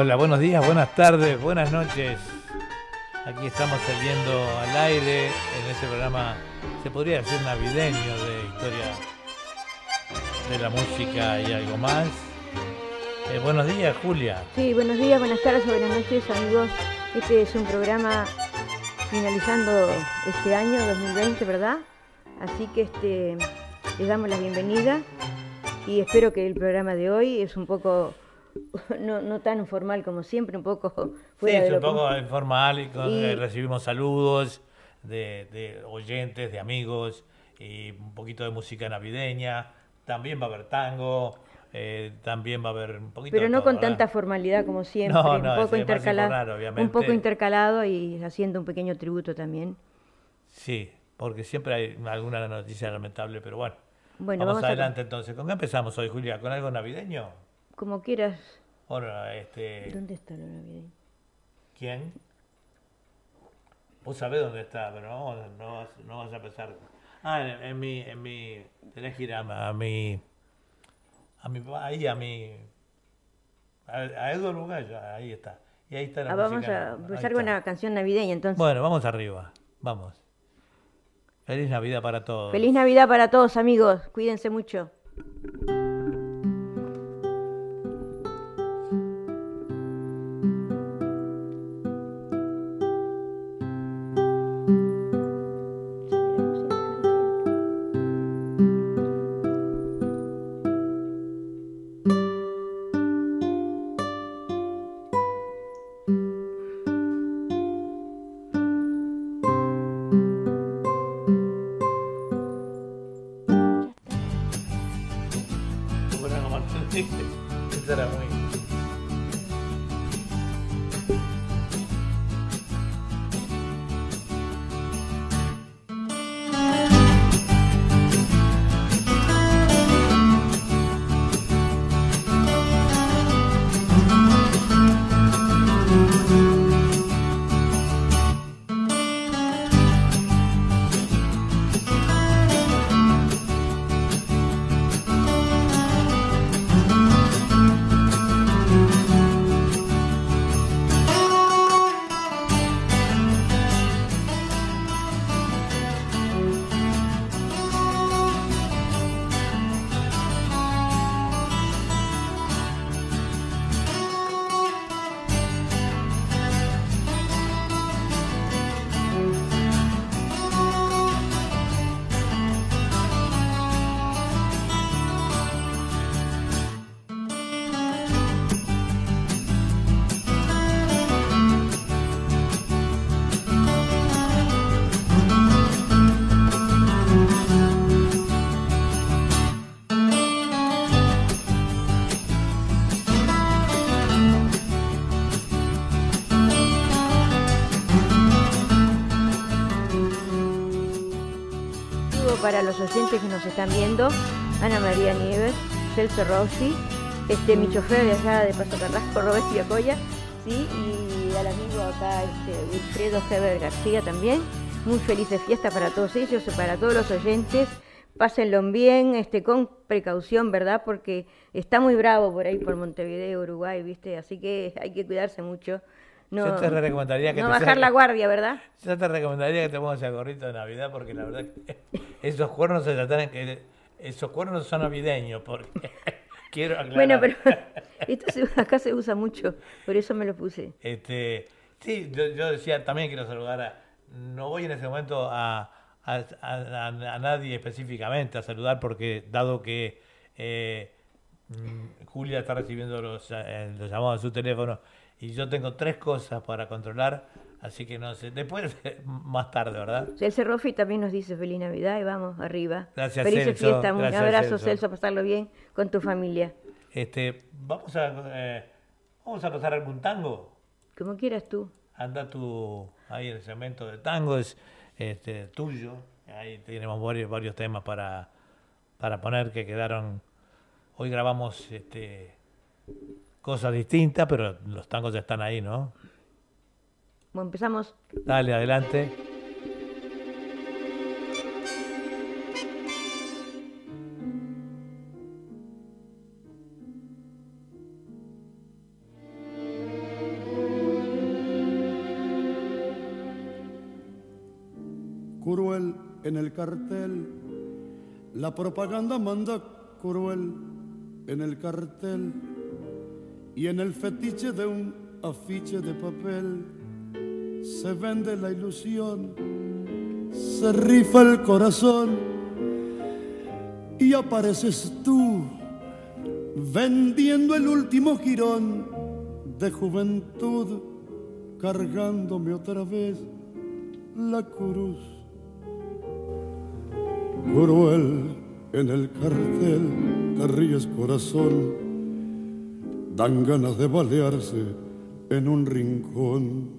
Hola, buenos días, buenas tardes, buenas noches. Aquí estamos saliendo al aire en este programa, se podría decir navideño de historia de la música y algo más. Eh, buenos días, Julia. Sí, buenos días, buenas tardes, buenas noches, amigos. Este es un programa finalizando este año 2020, ¿verdad? Así que este, les damos la bienvenida y espero que el programa de hoy es un poco no, no tan formal como siempre, un poco fuera sí, es un poco informal y, eh, recibimos saludos de, de, oyentes, de amigos y un poquito de música navideña. También va a haber tango, eh, también va a haber un poquito Pero no con tanta formalidad como siempre, un, poco intercalado, un poco intercalado y haciendo un pequeño tributo también. Sí, porque siempre hay alguna noticia lamentable, pero bueno. bueno vamos, adelante entonces. ¿Con qué empezamos hoy, Julia? ¿Con algo navideño? Como quieras. este... ¿Dónde está lo navideño? ¿Quién? Vos sabés dónde está, pero no, no, vas, no vas a empezar. Ah, en, mi, en mi, tenés que ir a, a mi, a mi, ahí a mi, a, a Eduardo ahí está. Y ahí está la ah, Vamos a empezar con una canción navideña entonces. Bueno, vamos arriba, vamos. Feliz Navidad para todos. Feliz Navidad para todos amigos, cuídense mucho. Oyentes que nos están viendo, Ana María Nieves, Celso Rossi, este, mi chofer de allá de Paso Carrasco, Roberto Viacoya, ¿sí? y al amigo acá, este, Wilfredo Heber García también. Muy feliz de fiesta para todos ellos y para todos los oyentes. Pásenlo bien, este, con precaución, ¿verdad? Porque está muy bravo por ahí, por Montevideo, Uruguay, ¿viste? Así que hay que cuidarse mucho. No, yo te recomendaría que no bajar la guardia, ¿verdad? Yo te recomendaría que te pongas el gorrito de Navidad porque la verdad que esos cuernos se tratan que esos cuernos son navideños porque quiero aclarar. Bueno, pero esto acá se usa mucho, por eso me lo puse. Este, sí, yo, decía también quiero saludar a no voy en ese momento a, a, nadie específicamente a saludar porque dado que eh, mm, Julia está recibiendo los, eh, los llamados a su teléfono y yo tengo tres cosas para controlar, así que no sé, después más tarde, ¿verdad? El Cerrofi también nos dice feliz Navidad y vamos arriba. Gracias, Feliz Celso. fiesta, un abrazo Celso. pasarlo bien con tu familia. Este, vamos a eh, vamos a pasar algún tango. Como quieras tú. Anda tú ahí el segmento de tangos este, tuyo. Ahí tenemos varios, varios temas para, para poner que quedaron. Hoy grabamos este cosas distintas, pero los tangos ya están ahí, ¿no? Bueno, empezamos. Dale, adelante. Cruel en el cartel, la propaganda manda cruel en el cartel y en el fetiche de un afiche de papel se vende la ilusión, se rifa el corazón y apareces tú vendiendo el último girón de juventud, cargándome otra vez la cruz. Cruel en el cartel, te ríes corazón, dan ganas de balearse en un rincón.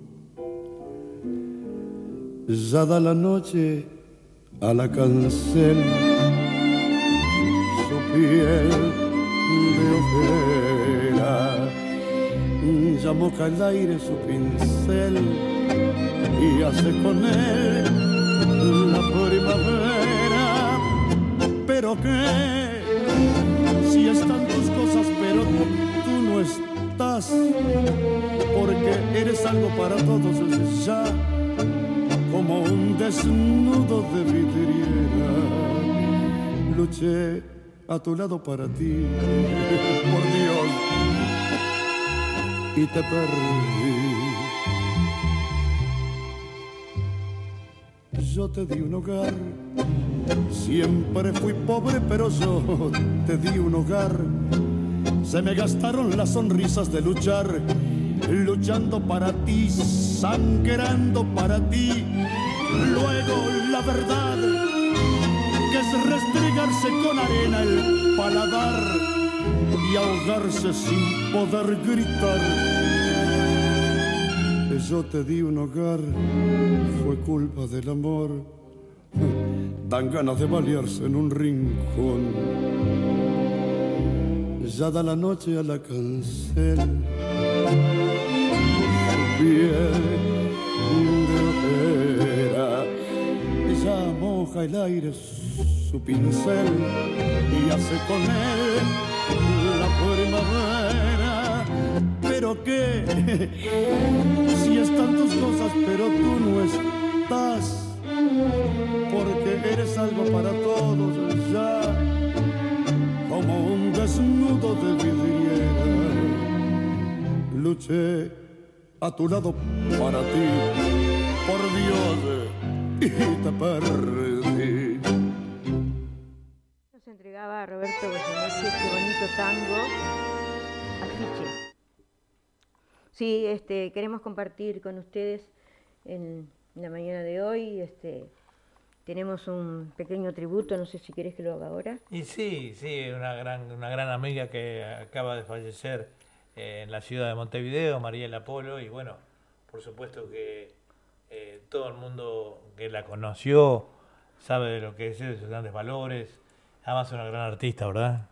Ya da la noche a la cancel su piel de ojera, ya moja el aire su pincel y hace con él la primavera. Pero que si están tus cosas, pero estás, porque eres algo para todos ya, como un desnudo de vidriera. Luché a tu lado para ti, por Dios, y te perdí. yo te di un hogar. Siempre fui pobre, pero yo te di un hogar. Se me gastaron las sonrisas de luchar, luchando para ti, sangrando para ti. Luego la verdad, que es restregarse con arena el paladar y ahogarse sin poder gritar yo te di un hogar fue culpa del amor. Dan ganas de balearse en un rincón. Ya da la noche a la cancel. Piel de ojera. Ya moja el aire su pincel y hace con él la primavera. Pero qué, si están tus cosas, pero tú no estás, porque eres algo para todos ya, como un desnudo de vidriera. Luché a tu lado para ti, por Dios, y te perdí. Nos entregaba a Roberto Goyeneche este bonito tango, afiche. Sí, este, queremos compartir con ustedes en la mañana de hoy. Este, tenemos un pequeño tributo, no sé si quieres que lo haga ahora. Y sí, sí, una gran, una gran amiga que acaba de fallecer eh, en la ciudad de Montevideo, Mariela Polo, y bueno, por supuesto que eh, todo el mundo que la conoció sabe de lo que es, de sus grandes valores. Además, una gran artista, ¿verdad?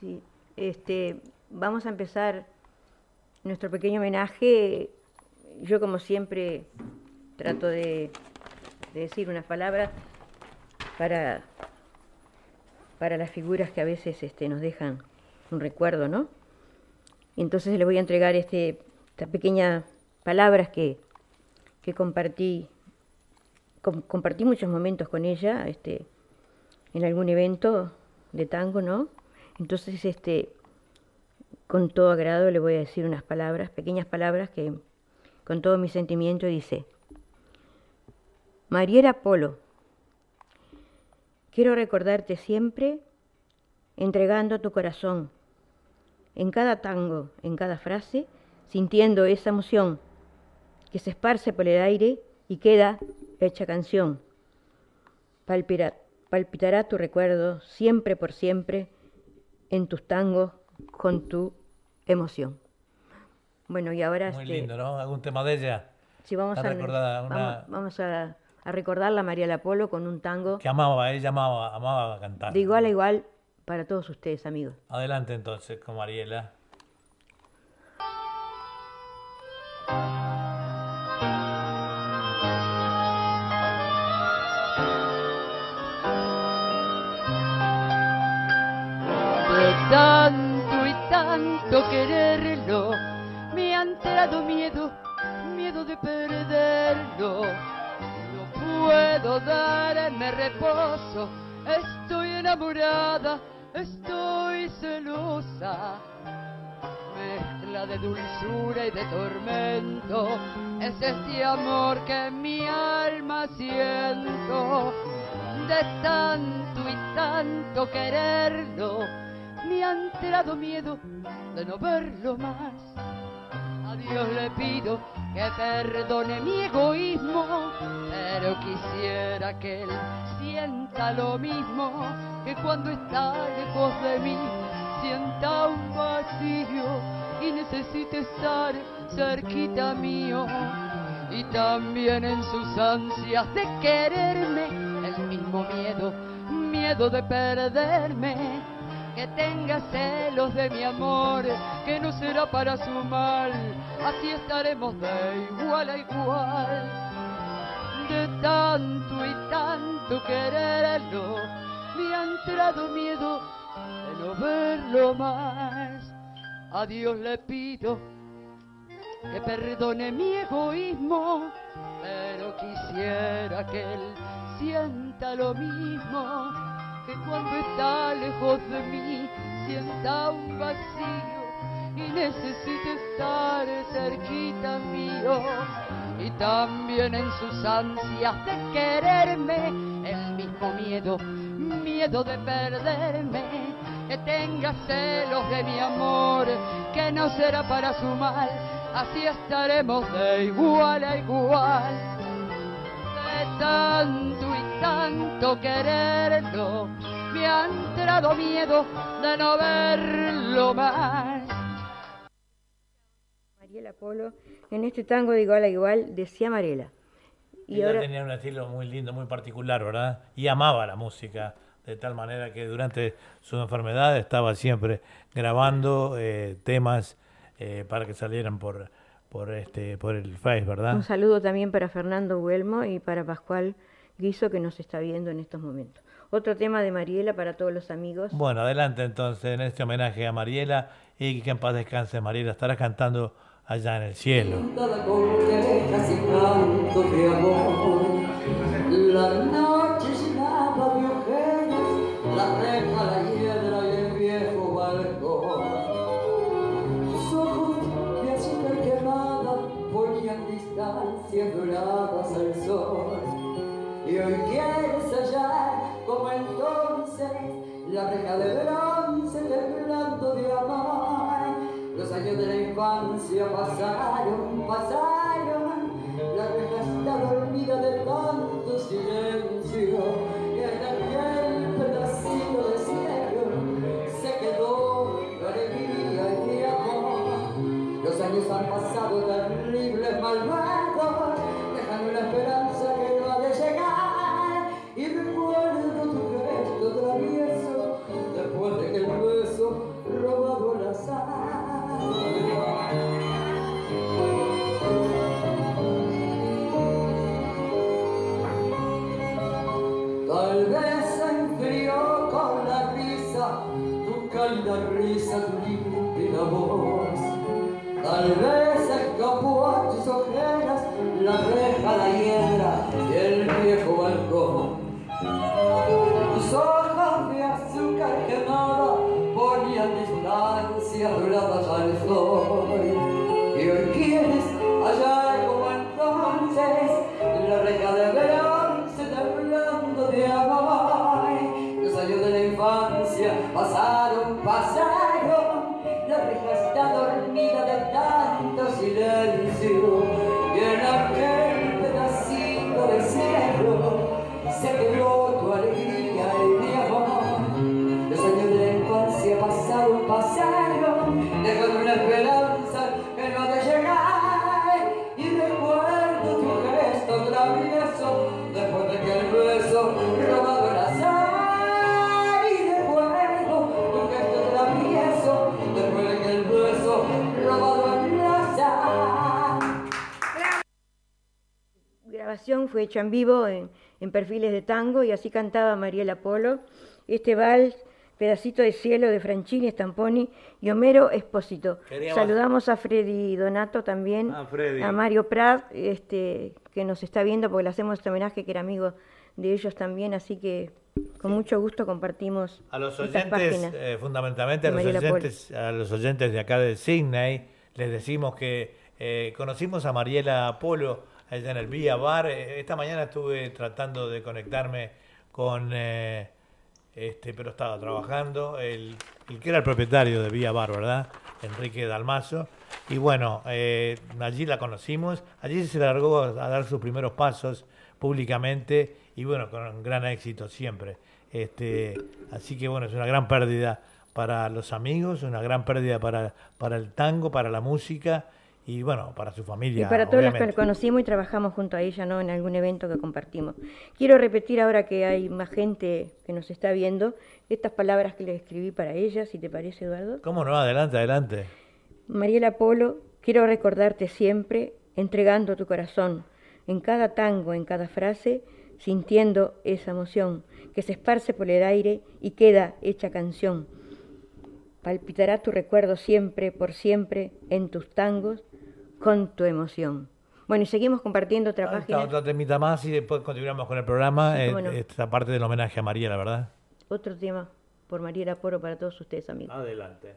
Sí, este, vamos a empezar nuestro pequeño homenaje, yo como siempre trato de, decir unas palabras para, para las figuras que a veces este, nos dejan un recuerdo, ¿no? Entonces le voy a entregar este, estas pequeñas palabras que, que compartí, compartí muchos momentos con ella, este, en algún evento de tango, ¿no? Entonces, este, con todo agrado le voy a decir unas palabras, pequeñas palabras que con todo mi sentimiento dice, Mariela Polo, quiero recordarte siempre entregando tu corazón, en cada tango, en cada frase, sintiendo esa emoción que se esparce por el aire y queda hecha canción. palpitará tu recuerdo siempre por siempre en tus tangos con tu emoción. Bueno, y ahora... Muy este, lindo, ¿no? ¿Algún tema de ella? Sí, vamos, a, vamos, a, a, recordarla a María Apolo con un tango... Que amaba, ella amaba, amaba cantar. De igual a igual para todos ustedes, amigos. Adelante entonces con Mariela. quererlo, me han dado miedo, miedo de perderlo. Puedo darme reposo. Estoy enamorada, estoy celosa. Mezcla de dulzura y de tormento es este amor que mi alma siento. De tanto y tanto quererlo, me ha entrado miedo de no verlo más. A Dios le pido que perdone mi egoísmo, pero quisiera que él sienta lo mismo que cuando está lejos de mí, sienta un vacío y necesite estar cerquita mío. Y también en sus ansias de quererme, el mismo miedo, miedo de perderme que tenga celos de mi amor, que no será para su mal, así estaremos de igual a igual. Tanto y tanto quererlo, me ha entrado miedo de no verlo más. A Dios le pido que perdone mi egoísmo, pero quisiera que él sienta lo mismo que cuando está lejos de mí sienta un vacío y necesite estar cerquita mío. Y también en sus ansias de quererme, el mismo miedo, miedo de perderme, que tenga celos de mi amor, que no será para su mal, así estaremos de igual a igual. De tanto y tanto quererlo, me ha entrado miedo de no verlo más. Mariela Polo, en este tango de igual a igual, decía Mariela. Y Ella tenía un estilo muy lindo, muy particular, ¿verdad? Y amaba la música, de tal manera que durante su enfermedad estaba siempre grabando eh, temas eh, para que salieran por, por, este, por el Face, ¿verdad? Un saludo también para Fernando Huelmo y para Pascual Guiso, que nos está viendo en estos momentos. Otro tema de Mariela para todos los amigos. Bueno, adelante entonces en este homenaje a Mariela y que en paz descanse Mariela. Estará cantando allá en el cielo. Doradas al sol. Y hoy quieres hallar como entonces la reja de bronce temblando de amor. Los años de la infancia pasaron, pasaron, la reja está dormida de tanto silencio cálida risa, tu limpia voz. Tal vez escapó a tus ojeras la reja, la hiedra y el viejo balcón. Tus ojos de azúcar quemada fue hecha en vivo en, en perfiles de tango y así cantaba Mariela Polo. Este vals Pedacito de cielo de Franchini Stamponi y Homero Espósito. Queríamos- Saludamos a Freddy Donato también, Ah, Freddy. a Mario Prat, este, que nos está viendo porque le hacemos este homenaje que era amigo de ellos también, así que con mucho gusto compartimos A los oyentes, eh, fundamentalmente los, oyentes, a los oyentes de acá de Sydney, les decimos que eh, conocimos a Mariela Polo allá en el Vía Bar. Eh, Esta mañana estuve tratando de conectarme con, eh, este, pero estaba trabajando, el, el que era el propietario de Vía Bar, ¿verdad? Enrique Dalmazo. Y bueno, eh, allí la conocimos, allí se largó a dar sus primeros pasos públicamente y bueno, con gran éxito siempre. Este, así que bueno, es una gran pérdida para los amigos, una gran pérdida para, para el tango, para la música y bueno, para su Y familia. para todos los que la obviamente. conocimos y trabajamos junto a ella, ¿no? En algún evento que compartimos. Quiero repetir ahora que hay más gente que nos está viendo, estas palabras que le escribí para ella, si te parece, Eduardo. ¿Cómo no? Adelante, adelante. Mariela Polo, quiero recordarte siempre, entregando tu corazón, en cada tango, en cada frase, sintiendo esa emoción que se esparce por el aire y queda hecha canción. Palpitará tu recuerdo siempre, por siempre, en tus tangos, con tu emoción. Bueno, y seguimos compartiendo otra Esta página, otra temita más y después continuamos con el programa. Sí, eh, no. esta parte del homenaje a Mariela, ¿verdad? otro tema por Mariela Polo para todos ustedes, amigos. Adelante.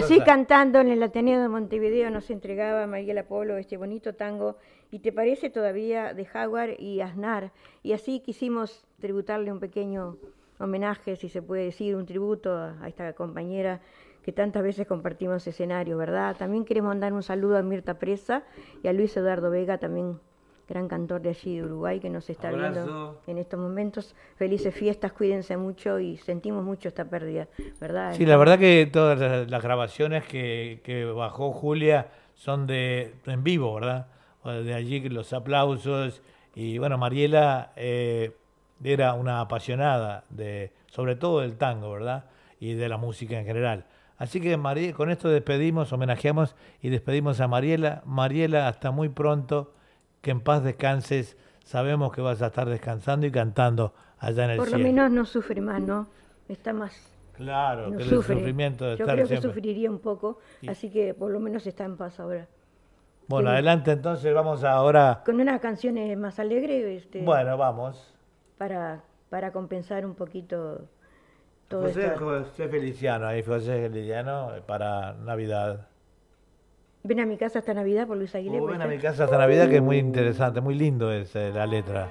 Así cantando en el Ateneo de Montevideo nos entregaba Mariela Polo este bonito tango y te parece todavía de Jaguar y Aznar y así quisimos tributarle un pequeño homenaje, si se puede decir, un tributo a, a esta compañera que tantas veces compartimos escenario, ¿verdad? También queremos mandar un saludo a Mirta Presa y a Luis Eduardo Vega, también gran cantor de allí de Uruguay que nos está viendo en estos momentos. Felices fiestas, cuídense mucho y sentimos mucho esta pérdida, ¿verdad? Sí, la verdad que todas las grabaciones que, que bajó Julia son de en vivo, ¿verdad? De allí los aplausos y bueno, Mariela eh, era una apasionada de sobre todo del tango, ¿verdad? Y de la música en general. Así que con esto despedimos, homenajeamos y despedimos a Mariela. Mariela, hasta muy pronto que en paz descanses. Sabemos que vas a estar descansando y cantando allá en el cielo. Por lo menos no sufre más, ¿no? Está más. Claro, que el sufrimiento de Yo creo que sufriría un poco, así que por lo menos está en paz ahora. Bueno, adelante entonces, vamos ahora. Con unas canciones más alegres. Este, bueno, vamos. Para, para compensar un poquito todo José, José Feliciano, ahí José Feliciano para Navidad. Ven a mi casa hasta Navidad por Luis Aguilera. Oh, ven a mi casa hasta Navidad, que es muy interesante, muy lindo es eh, la letra.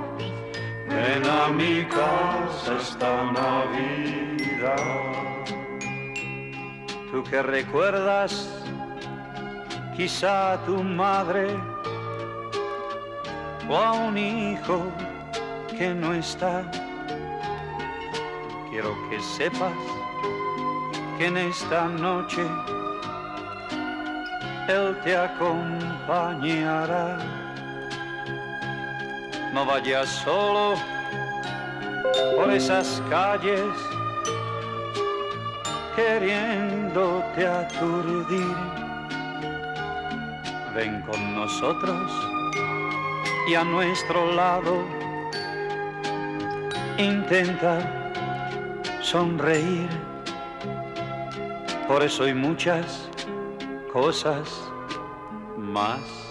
Ven a mi casa esta Navidad. Tú que recuerdas quizá a tu madre o a un hijo que no está. Quiero que sepas que en esta noche él te acompañará. No vayas solo por esas calles queriéndote aturdir. Ven con nosotros y a nuestro lado intenta sonreír. Por eso hay muchas cosas más.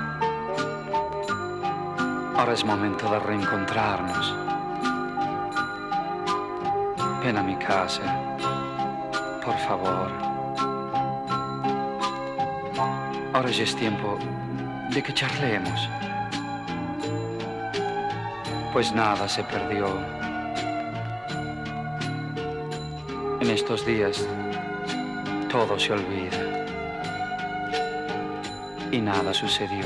Ahora es momento de reencontrarnos. Ven a mi casa, por favor. Ahora ya es tiempo de que charlemos. Pues nada se perdió. En estos días todo se olvida y nada sucedió.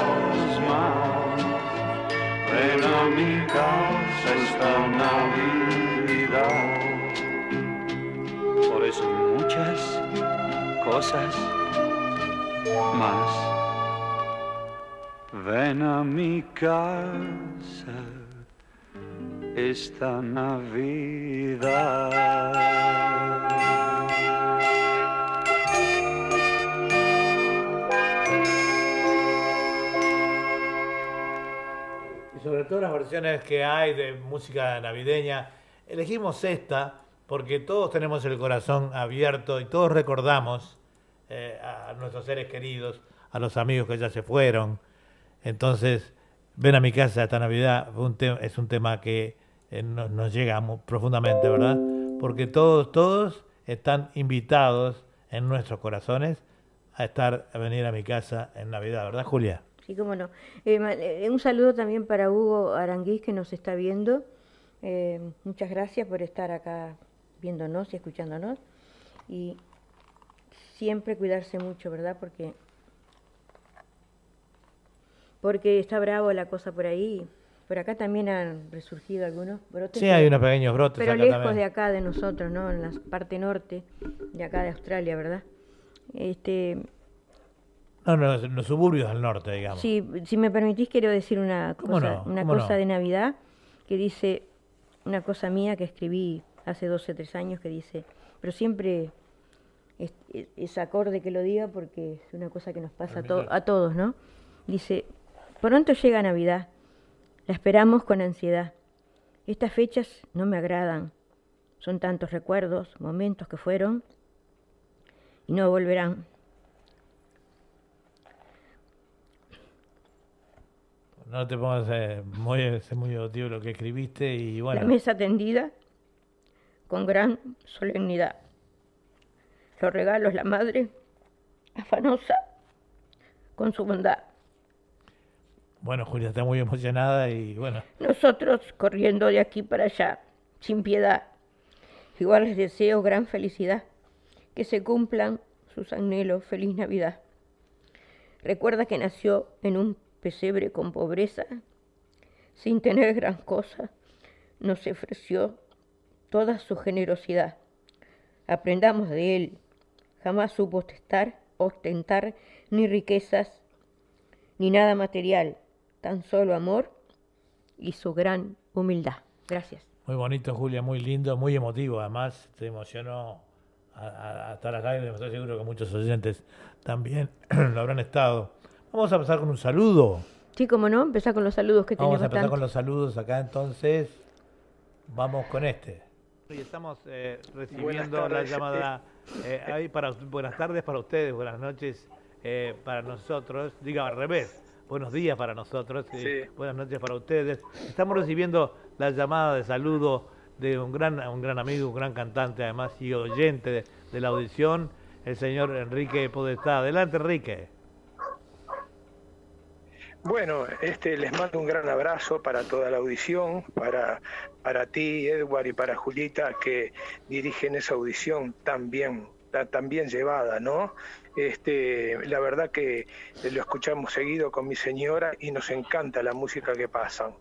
a mi casa esta Navidad. Por eso muchas cosas más. Ven a mi casa esta Navidad. Sobre todo las versiones que hay de música navideña, elegimos esta porque todos tenemos el corazón abierto y todos recordamos eh, a nuestros seres queridos, a los amigos que ya se fueron. Entonces, ven a mi casa esta Navidad un es un tema que eh, no- nos llega profundamente, ¿verdad? Porque todos, todos están invitados en nuestros corazones a estar, a venir a mi casa en Navidad, ¿verdad, Julia? Sí, cómo no. Eh, eh, un saludo también para Hugo Aranguís que nos está viendo. Eh, muchas gracias por estar acá viéndonos y escuchándonos. Y siempre cuidarse mucho, ¿verdad? Porque, porque está bravo la cosa por ahí. Por acá también han resurgido algunos brotes. Sí, hay unos pequeños brotes Pero acá lejos también. de acá, de nosotros, ¿no? En la parte norte de acá de Australia, ¿verdad? Este, No, no, en los suburbios del norte, digamos. si, si me permitís, quiero decir una ¿Cómo cosa, no? una ¿Cómo cosa no? de Navidad que dice, una cosa mía que escribí hace 12, 3 años que dice, pero siempre es, es- es acorde que lo diga porque es una cosa que nos pasa a, to- a todos, ¿no? Dice, pronto llega Navidad, la esperamos con ansiedad. Estas fechas no me agradan, son tantos recuerdos, momentos que fueron y no volverán. No te pongas eh, muy, muy lo que escribiste y La bueno. mesa tendida con gran solemnidad. Los regalos la madre, afanosa con su bondad. Bueno, Julia está muy emocionada y bueno, Nosotros corriendo de aquí para allá, sin piedad. Igual les deseo gran felicidad, que se cumplan sus anhelos. Feliz Navidad. Recuerda que nació en un pesebre con pobreza, sin tener gran cosa, nos ofreció toda su generosidad. Aprendamos de él. Jamás supo ostentar, ostentar ni riquezas, ni nada material, tan solo amor y su gran humildad. Gracias. muy bonito, Julia, muy lindo, muy emotivo. Además, te emocionó hasta las lágrimas. Estoy seguro que muchos oyentes también lo habrán estado. Vamos a empezar con un saludo. Sí, como no, empezar con los saludos que Vamos a tenemos empezar con los saludos acá entonces. Vamos con este. Y estamos eh, recibiendo la llamada. eh, ahí para, buenas tardes para ustedes, buenas noches eh, para nosotros. Diga al revés. Buenos días para nosotros. Sí. Buenas noches para ustedes. Estamos recibiendo la llamada de saludo de un gran, un gran amigo, un gran cantante además y oyente de, de la audición, el señor Enrique Podestá. Adelante, Enrique. Bueno, este, les mando un gran abrazo para toda la audición, para, para ti, Edward, y para Julita, que dirigen esa audición tan bien, tan, bien llevada, ¿no? Este, la verdad que lo escuchamos seguido con mi señora y nos encanta la música que pasan.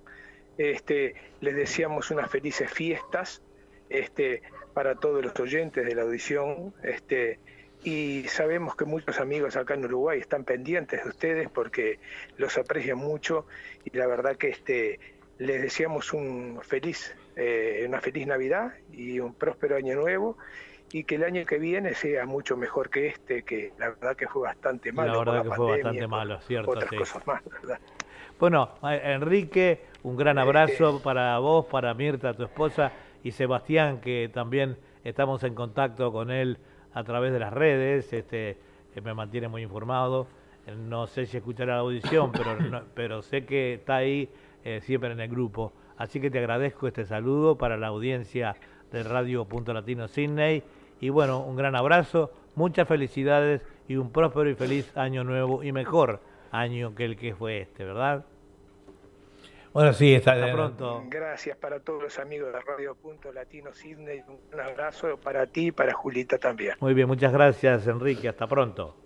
Este, les deseamos unas felices fiestas este, para todos los oyentes de la audición. Este, y sabemos que muchos amigos acá en Uruguay están pendientes de ustedes porque los aprecian mucho y la verdad que este les deseamos un feliz eh, una feliz Navidad y un próspero año nuevo y que el año que viene sea mucho mejor que este que la verdad que fue bastante malo La verdad que fue bastante malo, cierto, otras sí. cosas más verdad Bueno, eh, Enrique, un gran abrazo para vos, para Mirta, tu esposa, y Sebastián, que también estamos en contacto con él a través de las redes, este, que me mantiene muy informado. Eh, No sé si escuchará la audición, pero, no- pero sé que está ahí eh, siempre en el grupo. Así que te agradezco este saludo para la audiencia de Radio Punto Latino Sydney Y bueno, un gran abrazo, muchas felicidades y un próspero y feliz año nuevo y mejor año que el que fue este, ¿verdad? Bueno, sí, está, Hasta pronto. Gracias para todos los amigos de Radio Punto Latino Sydney. Un abrazo para ti y para Julita también. Muy bien, muchas gracias Enrique, hasta pronto.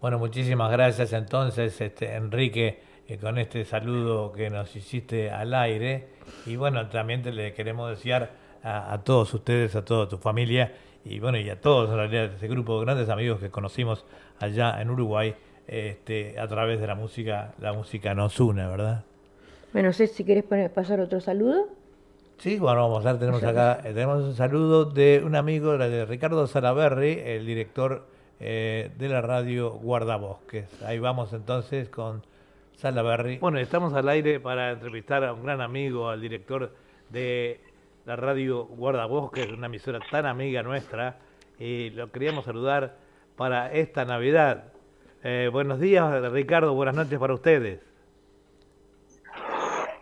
Bueno, muchísimas gracias entonces, este, Enrique, eh, con este saludo que nos hiciste al aire. Y bueno, también te le queremos desear a, a todos ustedes, a toda tu familia y bueno, y a todos en realidad ese grupo de grandes amigos que conocimos allá en Uruguay, este, a través de la música, la música nos une, ¿verdad? Bueno, no sé si querés poner- pasar otro saludo. Sí, bueno, vamos a ver, tenemos acá, eh, tenemos un saludo de un amigo, de Ricardo Salaberry, el director eh, de la radio Guardabosques. Ahí vamos entonces con Salaberry. Bueno, estamos al aire para entrevistar a un gran amigo, al director de la radio Guardabosques, una emisora tan amiga nuestra, y lo queríamos saludar para esta Navidad. Eh, buenos días, Ricardo, buenas noches para ustedes.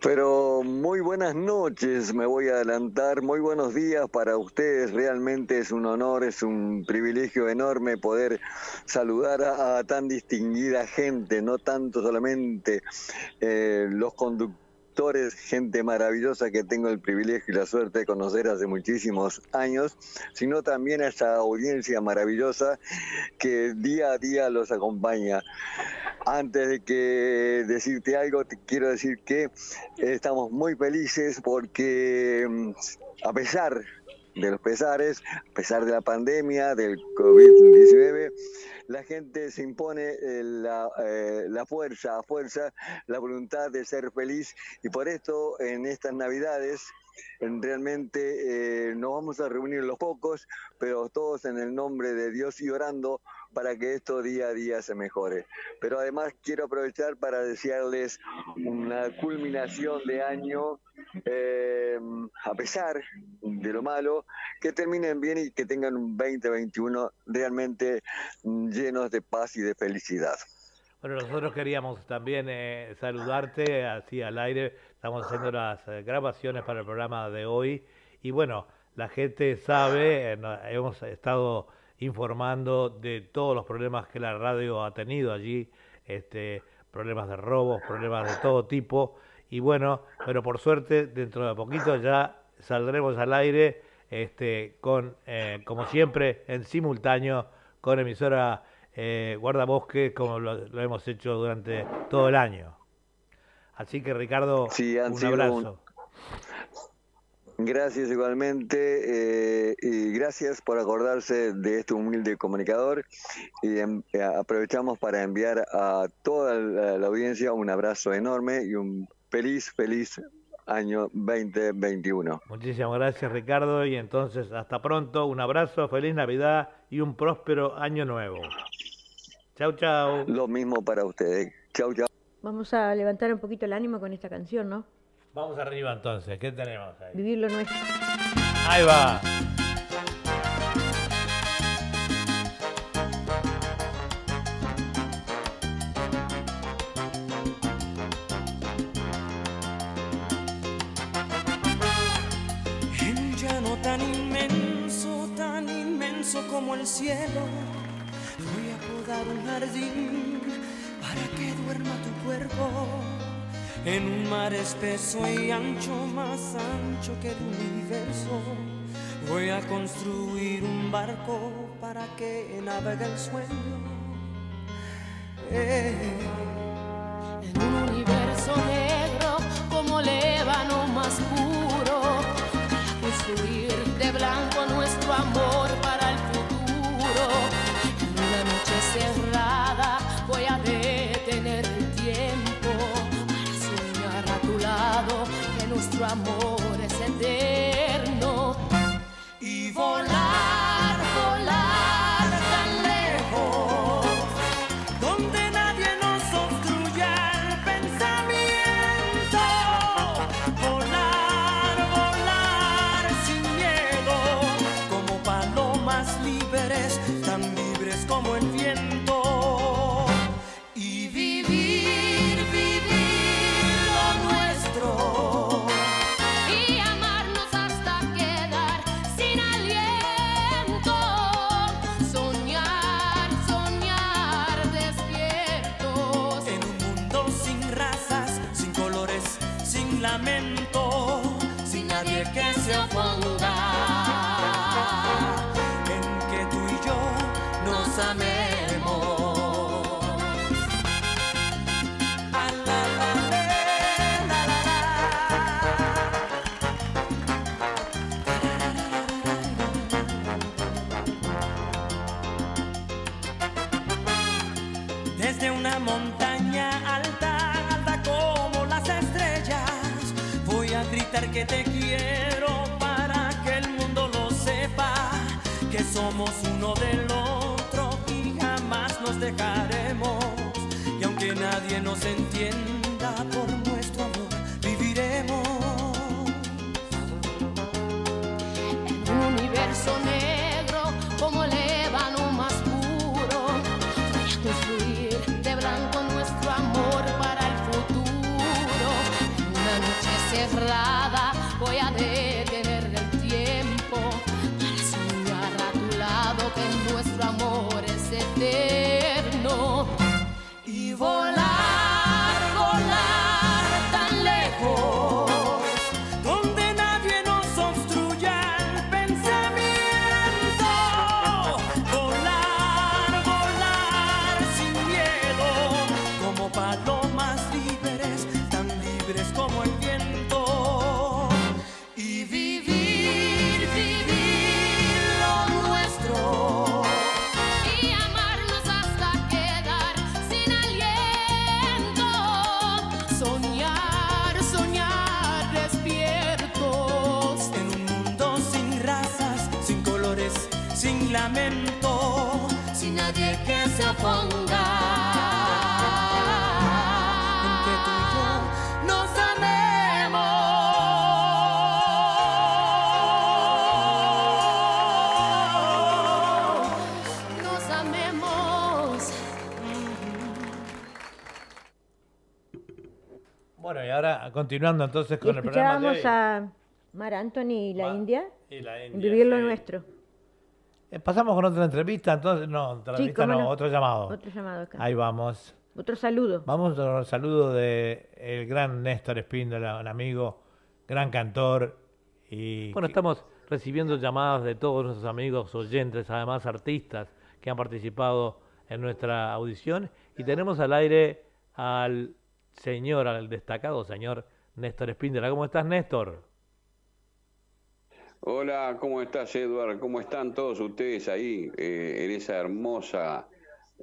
Pero muy buenas noches, me voy a adelantar. Muy buenos días para ustedes. Realmente es un honor, es un privilegio enorme poder saludar a, tan distinguida gente, no tanto solamente eh, los conductores, gente maravillosa que tengo el privilegio y la suerte de conocer hace muchísimos años, sino también a esa audiencia maravillosa que día a día los acompaña. Antes de que decirte algo, te quiero decir que estamos muy felices porque mm, a pesar de los pesares, a pesar de la pandemia, del COVID-19, la gente se impone eh, la, eh, la fuerza, a fuerza, la voluntad de ser feliz. Y por esto en estas navidades en realmente eh, nos vamos a reunir los pocos, pero todos en el nombre de Dios y orando para que esto día a día se mejore. Pero además quiero aprovechar para desearles una culminación de año, eh, a pesar de lo malo, que terminen bien y que tengan un 2021 realmente llenos de paz y de felicidad. Bueno, nosotros queríamos también eh, saludarte así al aire. Estamos haciendo las eh, grabaciones para el programa de hoy. Y bueno, la gente sabe, hemos estado informando de todos los problemas que la radio ha tenido allí, este, problemas de robos, problemas de todo tipo. Y bueno, pero por suerte, dentro de poquito ya saldremos al aire, este, con, eh, como siempre, en simultáneo con emisora eh, guardabosque como lo, lo hemos hecho durante todo el año. Así que Ricardo, Sí, un abrazo. un- Gracias igualmente eh, y gracias por acordarse de este humilde comunicador y em- eh, aprovechamos para enviar a toda la, la audiencia un abrazo enorme y un feliz, feliz año 2021. Muchísimas gracias Ricardo y entonces hasta pronto, un abrazo, feliz Navidad y un próspero año nuevo. Chau, chau. Lo mismo para ustedes. Chau, chau. Vamos a levantar un poquito el ánimo con esta canción, ¿no? Vamos arriba entonces, ¿qué tenemos ahí? Vivir lo nuestro. Ahí va. En llano tan inmenso, tan inmenso como el cielo, voy a podar un jardín para que duerma tu cuerpo. En un mar espeso y ancho, más ancho que el universo, voy a construir un barco para que navegue el sueño. Eh. En un universo negro como el ébano más puro, construir de blanco nuestro amor amor te quiero para que el mundo lo sepa, que somos uno del otro y jamás nos dejaremos. Y aunque nadie nos entienda por nuestro amor, viviremos. En un universo negro como el ébano más puro. Voy a construir de blanco nuestro amor para el futuro. Una noche cerrada continuando entonces con Y el programa de hoy. a Mar Anthony y la Ma- India y la India, Vivir lo sí. Nuestro. Eh, Pasamos con otra entrevista, entonces, no, entrevista cómo no, no. otro llamado. Otro llamado acá. Ahí vamos. Otro saludo. Vamos con el saludo de el gran Néstor Espíndola, un amigo, gran cantor y Bueno, estamos recibiendo llamadas de todos nuestros amigos oyentes, además artistas que han participado en nuestra audición. Y tenemos al aire al señor, al destacado señor Néstor Espíndola. ¿Cómo estás, Néstor? Hola, ¿cómo estás, Edward? ¿Cómo están todos ustedes ahí eh, en esa hermosa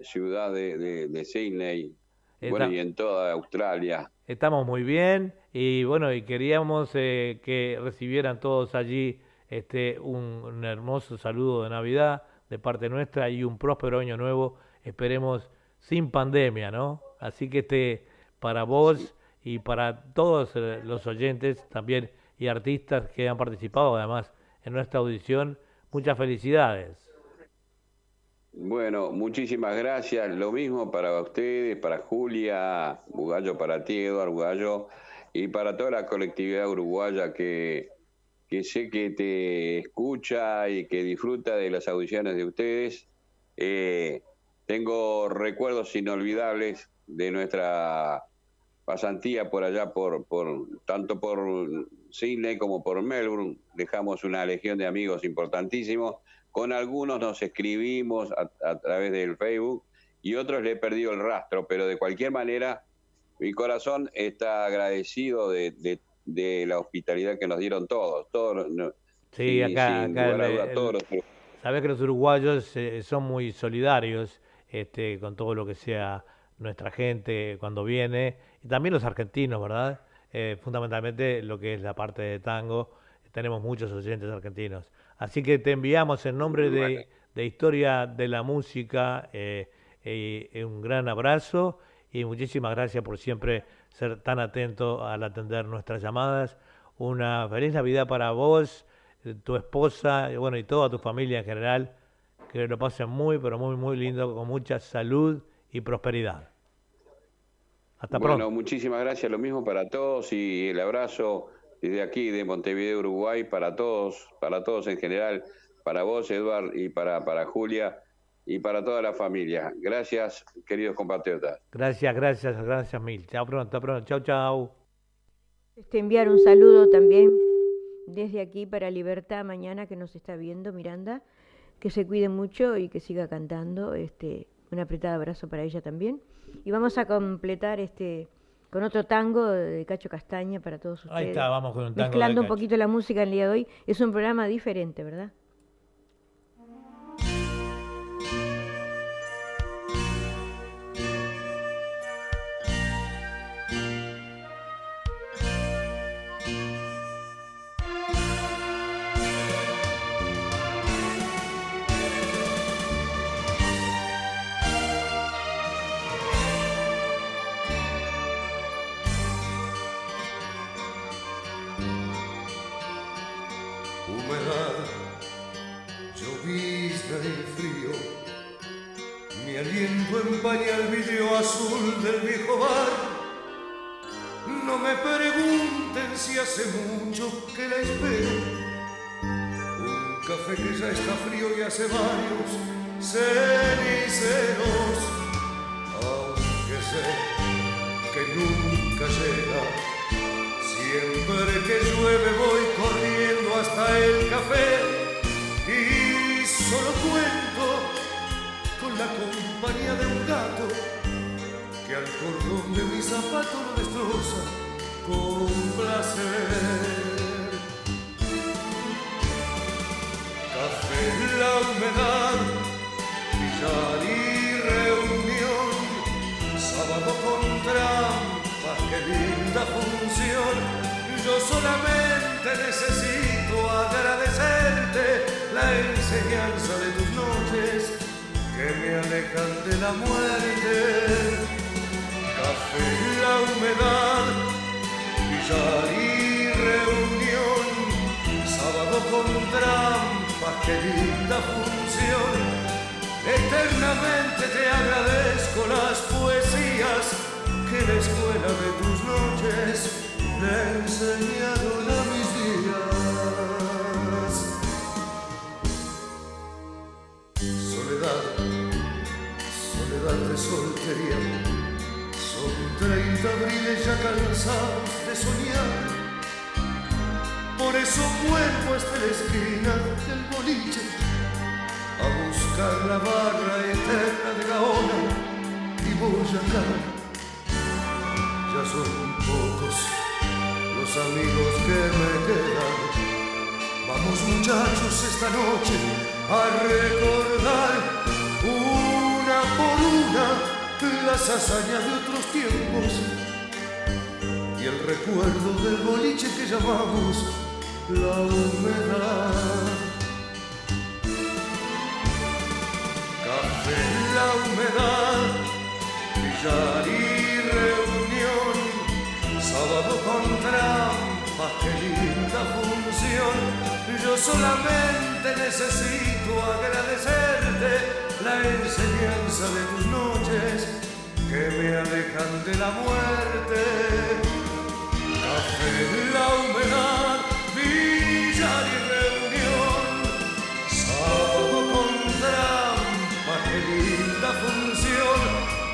ciudad de, de, de Sydney? Está- Bueno, y en toda Australia. Estamos muy bien y bueno, y queríamos eh, que recibieran todos allí este un, un hermoso saludo de Navidad de parte nuestra y un próspero año nuevo, esperemos sin pandemia, ¿no? Así que este para vos y para todos eh, los oyentes también y artistas que han participado además en nuestra audición, muchas felicidades. Bueno, muchísimas gracias. Lo mismo para ustedes, para Julia, Bugallo para ti, Eduardo Bugallo, y para toda la colectividad uruguaya que, que sé que te escucha y que disfruta de las audiciones de ustedes. Eh, tengo recuerdos inolvidables de nuestra pasantía por allá, por, por tanto por Sydney como por Melbourne. Dejamos una legión de amigos importantísimos. Con algunos nos escribimos a, a través del Facebook y otros le he perdido el rastro, pero de cualquier manera mi corazón está agradecido de, de- de la hospitalidad que nos dieron todos. todos Sí, acá, acá el- duda, el- todos los Sabés que los uruguayos eh, son muy solidarios este, con todo lo que sea nuestra gente cuando viene, y también los argentinos, ¿verdad? Eh, fundamentalmente lo que es la parte de tango, tenemos muchos oyentes argentinos. Así que te enviamos en nombre de, de Historia de la Música eh, eh, un gran abrazo y muchísimas gracias por siempre ser tan atento al atender nuestras llamadas. Una feliz Navidad para vos, tu esposa y bueno, y toda tu familia en general. Que lo pasen muy, pero muy, muy lindo, con mucha salud y prosperidad. Hasta bueno, muchísimas gracias, lo mismo para todos y el abrazo desde aquí de Montevideo, Uruguay, para todos, para todos en general, para vos, Eduard, y para, para Julia, y para toda la familia. Gracias, queridos compatriotas. Gracias, gracias, gracias mil. Chao pronto, hasta pronto. Chao, chao. Este, enviar un saludo también desde aquí para Libertad Mañana que nos está viendo, Miranda, que se cuide mucho y que siga cantando. Este, un apretado abrazo para ella también. Y vamos a completar este con otro tango de Cacho Castaña para todos ustedes. Ahí está, vamos con un tango. Mezclando un poquito la música el día de hoy. Es un programa diferente, ¿verdad? hace varios ceniceros, aunque sé que nunca llega. Siempre que llueve voy corriendo hasta el café y solo cuento con la compañía de un gato que al cordón de mi zapato lo destroza con placer. la humedad, billar y reunión, sábado con trampa, qué linda función. Yo solamente necesito agradecerte la enseñanza de tus noches que me alejan de la muerte. Café y la humedad, billar y reunión, sábado con trampa Ah, qué linda función. Eternamente te agradezco las poesías que la escuela de tus noches le enseñaron a mis días. Soledad, soledad de soltería, son 30 abriles ya cansados de soñar por eso vuelvo hasta la esquina del boliche a buscar la barra eterna de Gaona y voy Boyacá. Ya son pocos los amigos que me quedan. Vamos muchachos esta noche a recordar una por una las hazañas de otros tiempos y el recuerdo del boliche que llamamos la humedad. Café en la humedad, billar y reunión, sábado con trampa, qué linda función. Yo solamente necesito agradecerte la enseñanza de tus noches que me alejan de la muerte. Café en la humedad Millar y reunión, sábado con trampa, qué linda función.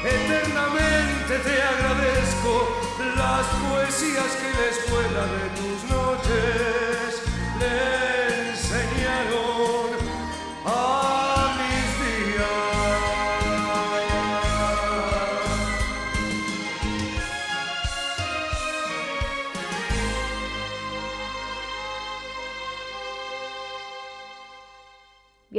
Eternamente te agradezco las poesías que la escuela de tus noches.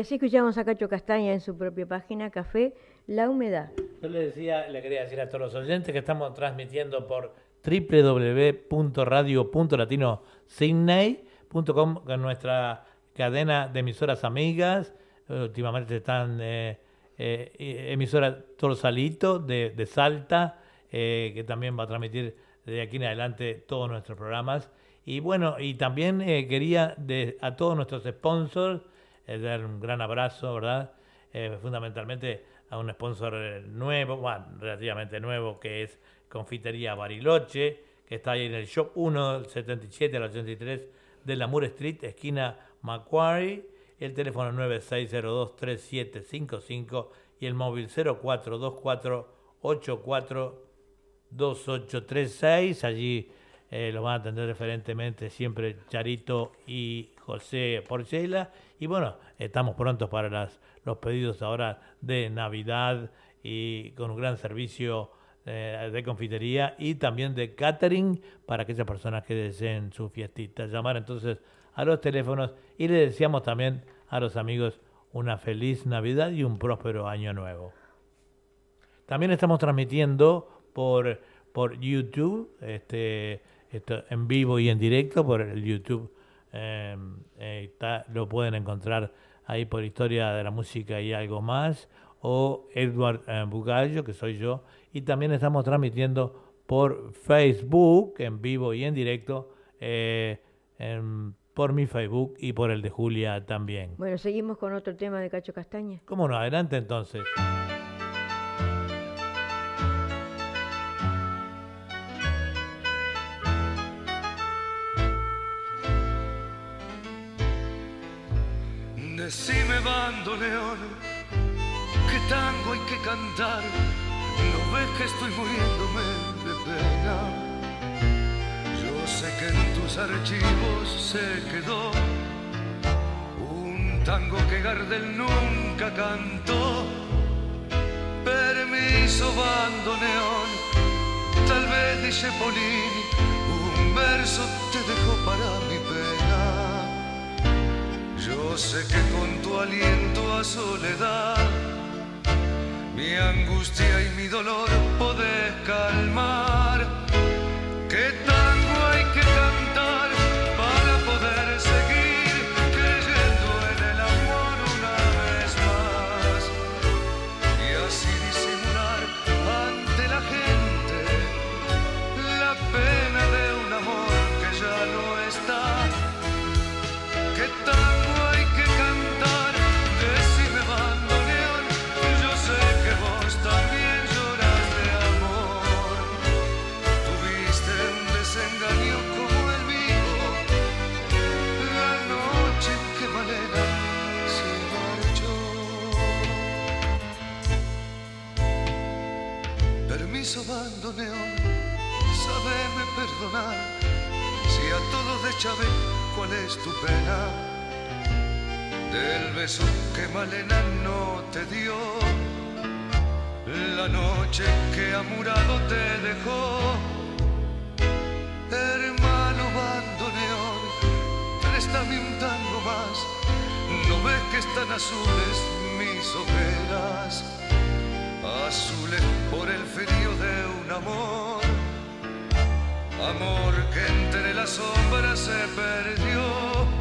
así escuchamos a Cacho Castaña en su propia página, Café La Humedad. Yo le decía, le quería decir a todos los oyentes que estamos transmitiendo por www.radio.latinosignay.com con nuestra cadena de emisoras amigas. Eh, últimamente están eh, eh, emisora Torsalito de, de Salta, que también va a transmitir de aquí en adelante todos nuestros programas. Y bueno, y también quería de, a todos nuestros sponsors, eh, dar un gran abrazo, ¿verdad? Eh, fundamentalmente a un sponsor eh, nuevo, bueno, relativamente nuevo, que es Confitería Bariloche, que está ahí en el Shop 1, 77 al 83 de la Moore Street, esquina Macquarie. El teléfono 96023755 y el móvil 0424842836. Allí eh, los van a atender referentemente siempre Charito y José Porchela. Y bueno, estamos prontos para las, los pedidos ahora de Navidad y con un gran servicio eh, de confitería y también de catering para aquellas personas que deseen su fiestita. Llamar entonces a los teléfonos y le deseamos también a los amigos una feliz Navidad y un próspero año nuevo. También estamos transmitiendo por, por YouTube, este, esto en vivo y en directo por el YouTube. Em, eh, lo pueden encontrar ahí por Historia de la Música y algo más, o Edward eh, Bugallo, que soy yo, y también estamos transmitiendo por Facebook en vivo y en directo, eh, por mi Facebook y por el de Julia también. Bueno, seguimos con otro tema de Cacho Castaña. ¿Cómo no? Adelante entonces. Bandoneón, qué tango hay que cantar, no ves que estoy muriéndome de pena. Yo sé que en tus archivos se quedó un tango que Gardel nunca cantó. Permiso bandoneón, tal vez dice Polini, un verso te dejo para pena. Sé que con tu aliento a soledad, mi angustia y mi dolor podés calmar. ¿Qué tango Del beso que Malena no te dio, la noche que amurado te dejó. Hermano bandoneón, préstame un tango más, no ves que están azules mis ojeras, azules por el frío de un amor. Amor que entre las sombras se perdió.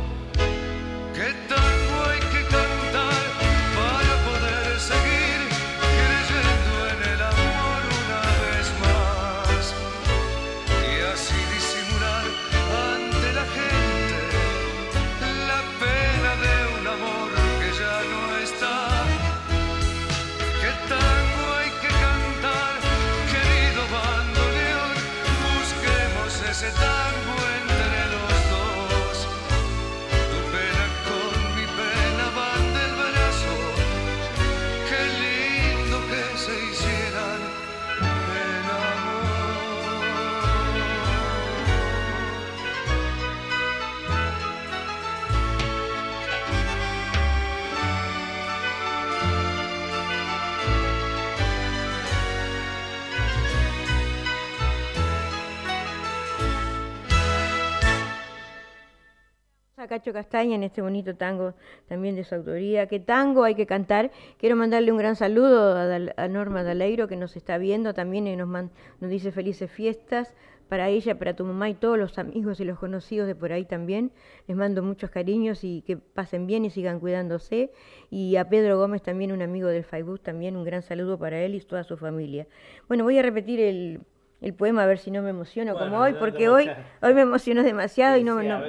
Cacho Castaña en este bonito tango también de su autoría. ¿Qué tango hay que cantar? Quiero mandarle un gran saludo a, Norma Daleiro que nos está viendo también y nos, nos dice felices fiestas para ella, para tu mamá y todos los amigos y los conocidos de por ahí también. Les mando muchos cariños y que pasen bien y sigan cuidándose. Y a Pedro Gómez también, un amigo del Facebook, también un gran saludo para él y toda su familia. Bueno, voy a repetir el, el poema a ver si no me emociono Bueno, como hoy, no, porque no, hoy, ya. hoy me emocionó demasiado y no, Sí, no,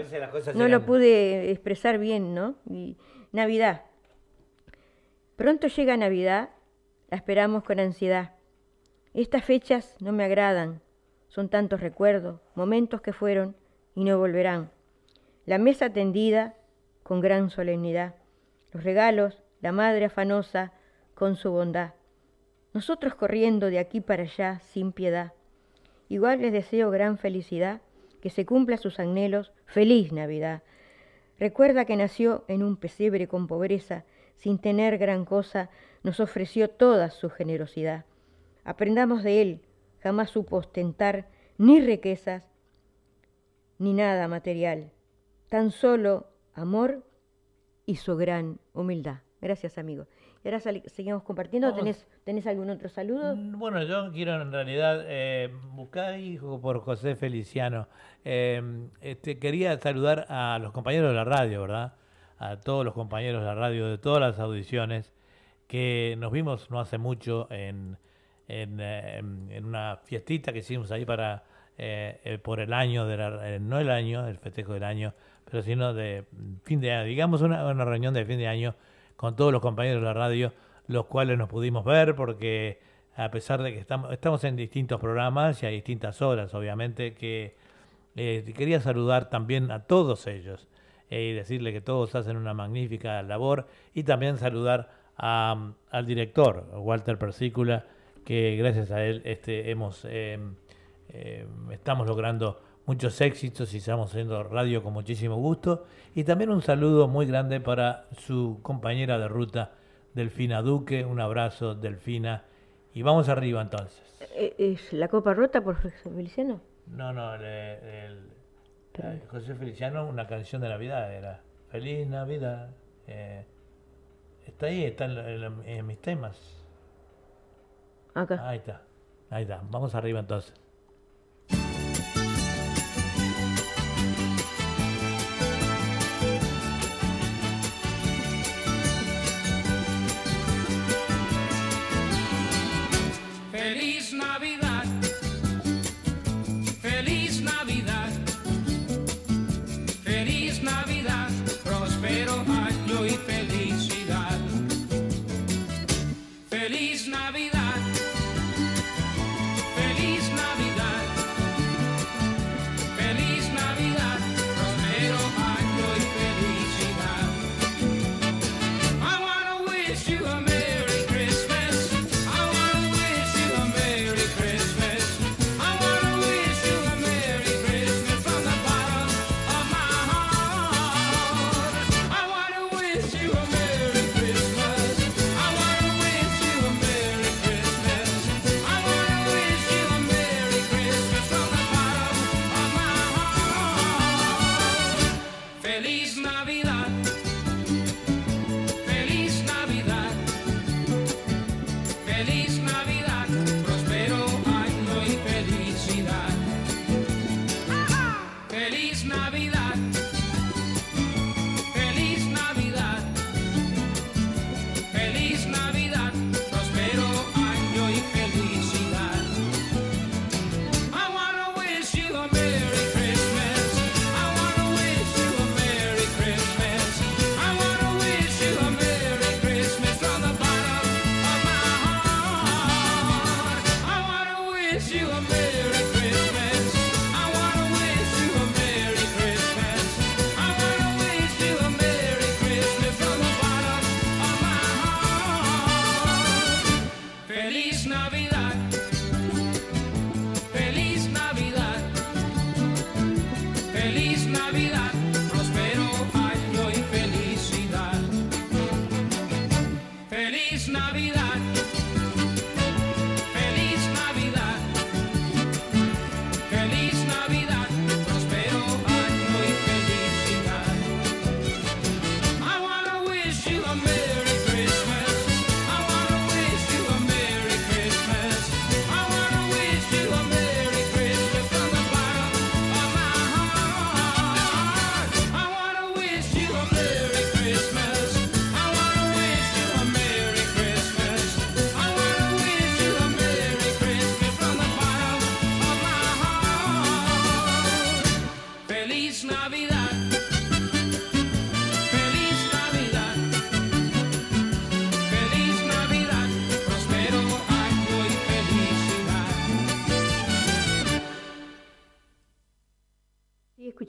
no lo pude expresar bien, ¿no? Y Navidad. Pronto llega Navidad, la esperamos con ansiedad. Estas fechas no me agradan, son tantos recuerdos, momentos que fueron y no volverán. La mesa tendida con gran solemnidad, los regalos, la madre afanosa con su bondad. Nosotros corriendo de aquí para allá sin piedad. Igual les deseo gran felicidad que se cumpla sus anhelos, feliz Navidad. Recuerda que nació en un pesebre con pobreza, sin tener gran cosa, nos ofreció toda su generosidad. Aprendamos de él, jamás supo ostentar ni riquezas, ni nada material, tan solo amor y su gran humildad. Gracias, amigo. Ahora seguimos compartiendo. ¿Tenés, ¿Tenés algún otro saludo? Mm, bueno, yo quiero en realidad eh, buscar hijo por José Feliciano. Eh, este, quería saludar a los compañeros de la radio, ¿verdad? A todos los compañeros de la radio de todas las audiciones que nos vimos no hace mucho en, en, eh, una fiestita que hicimos ahí para eh, por el año, de no el año, el festejo del año, pero sino de fin de año, digamos una, una reunión de fin de año con todos los compañeros de la radio, los cuales nos pudimos ver porque a pesar de que estamos, estamos en distintos programas y a distintas horas, obviamente, que eh, quería saludar también a todos ellos eh, y decirle que todos hacen una magnífica labor y también saludar a, al director, Walter Persícula, que gracias a él este, hemos, em, em, estamos logrando muchos éxitos y estamos haciendo radio con muchísimo gusto. Y también un saludo muy grande para su compañera de ruta, Delfina Duque. Un abrazo, Delfina. Y vamos arriba entonces. Eh, ¿Es la copa rota por José Feliciano? No, no, José Feliciano, una canción de Navidad era. Feliz Navidad. Eh, está ahí, está en, mis temas. Acá. Ahí está, ahí está. Vamos arriba entonces.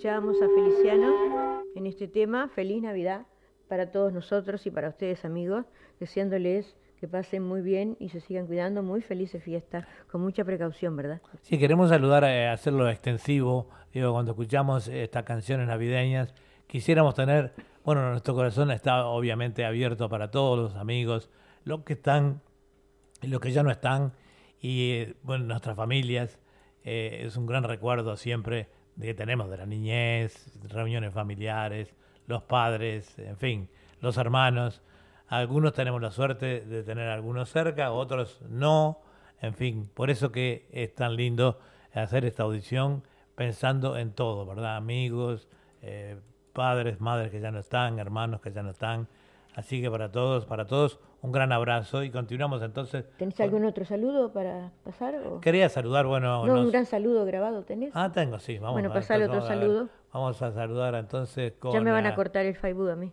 Escuchábamos a Feliciano en este tema. Feliz Navidad para todos nosotros y para ustedes amigos, deseándoles que pasen muy bien y se sigan cuidando, muy felices fiestas, con mucha precaución, ¿verdad? Sí, queremos saludar, eh, hacerlo extensivo, digo, cuando escuchamos estas canciones navideñas, quisiéramos tener, bueno, nuestro corazón está obviamente abierto para todos los amigos, los que están, los que ya no están, y bueno, nuestras familias, eh, es un gran recuerdo siempre que tenemos de la niñez, reuniones familiares, los padres, en fin, los hermanos. Algunos tenemos la suerte de tener algunos cerca, otros no. En fin, por eso que es tan lindo hacer esta audición pensando en todo, ¿verdad? Amigos, eh, padres, madres que ya no están, hermanos que ya no están. Así que para todos, para todos, un gran abrazo y continuamos entonces. ¿Tenés algún otro saludo para pasar? Quería saludar, bueno. No, un gran saludo grabado tenés. Ah, tengo, sí. Vamos bueno, pasar otro saludo. vamos a saludar entonces con. Ya me van a cortar el Facebook a mí.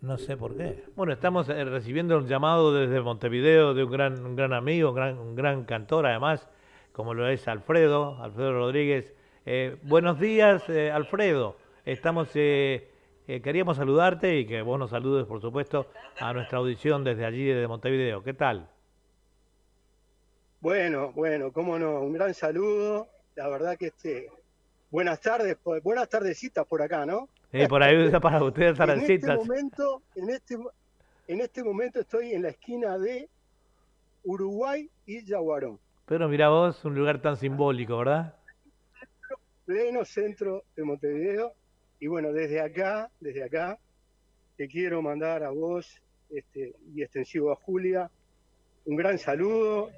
No sé por qué. Bueno, estamos eh, recibiendo un llamado desde Montevideo de un gran, un gran amigo, un gran, un gran cantor además, como lo es Alfredo, Alfredo Rodríguez. Eh, buenos días, eh, Alfredo. Estamos, queríamos saludarte y que vos nos saludes, por supuesto, a nuestra audición desde allí, desde Montevideo. ¿Qué tal? Bueno, bueno, cómo no, un gran saludo. La verdad que este, buenas tardes, buenas tardecitas por acá, ¿no? Sí, por ahí para ustedes en este momento, en este, en este momento estoy en la esquina de Uruguay y Yaguarón. Pero mira vos, un lugar tan simbólico, ¿verdad? Pleno centro de Montevideo. Y bueno, desde acá, desde acá, te quiero mandar a vos este, y extensivo a Julia un gran saludo,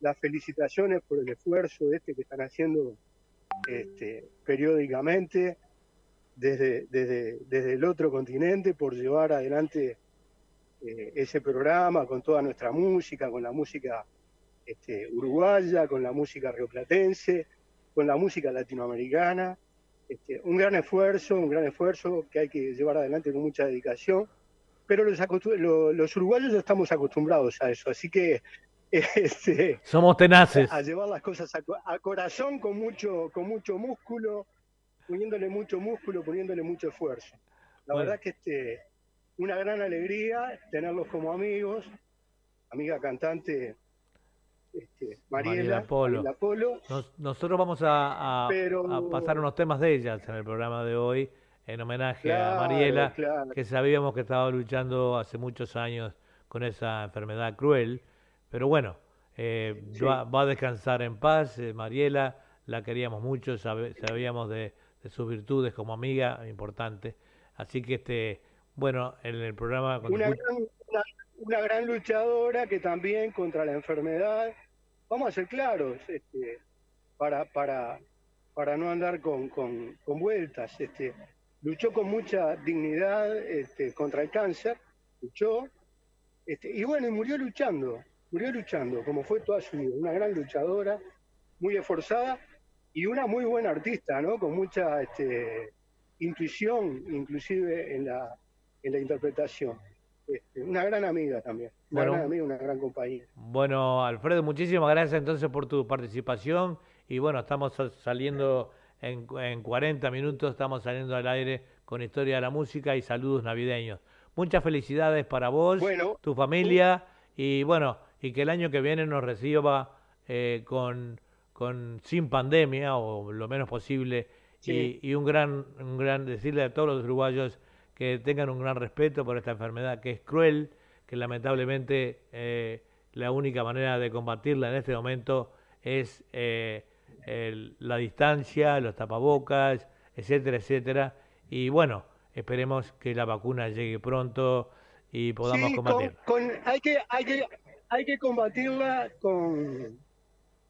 las felicitaciones por el esfuerzo este que están haciendo este, periódicamente desde, desde, desde el otro continente por llevar adelante eh, ese programa con toda nuestra música, con la música este, uruguaya, con la música rioplatense, con la música latinoamericana. Este, un gran esfuerzo, un gran esfuerzo que hay que llevar adelante con mucha dedicación, pero los, los uruguayos ya estamos acostumbrados a eso, así que este, somos tenaces. A llevar las cosas a, a, corazón con mucho, con mucho músculo, poniéndole mucho músculo, poniéndole mucho esfuerzo. La verdad que este, una gran alegría tenerlos como amigos, amiga cantante este, Mariela, Polo. nosotros vamos a, pasar unos temas de ellas en el programa de hoy, en homenaje a Mariela, que sabíamos que estaba luchando hace muchos años con esa enfermedad cruel, pero bueno, eh, va, a descansar en paz, eh, Mariela, la queríamos mucho, sabíamos de de sus virtudes como amiga, importante. Así que, este bueno, en el programa... Una gran, una, gran, luchadora que también contra la enfermedad, vamos a ser claros, este, para, para, para no andar con, con, vueltas, este, luchó con mucha dignidad este, contra el cáncer, luchó, y bueno, murió luchando, murió luchando, como fue toda su vida, una gran luchadora, muy esforzada, y una muy buena artista, ¿no? Con mucha intuición, inclusive en la, en la interpretación. Este, una gran amiga también, una gran amiga, una gran compañía. Bueno, Alfredo, muchísimas gracias entonces por tu participación y bueno, estamos saliendo en, en 40 minutos, estamos saliendo al aire con Historia de la Música y saludos navideños. Muchas felicidades para vos, tu familia y bueno, y que el año que viene nos reciba eh, con con sin pandemia o lo menos posible y, un gran un gran decirle a todos los uruguayos que tengan un gran respeto por esta enfermedad que es cruel que lamentablemente eh, la única manera de combatirla en este momento es eh, la distancia los tapabocas etcétera etcétera y bueno esperemos que la vacuna llegue pronto y podamos combatirla hay que hay que hay que combatirla con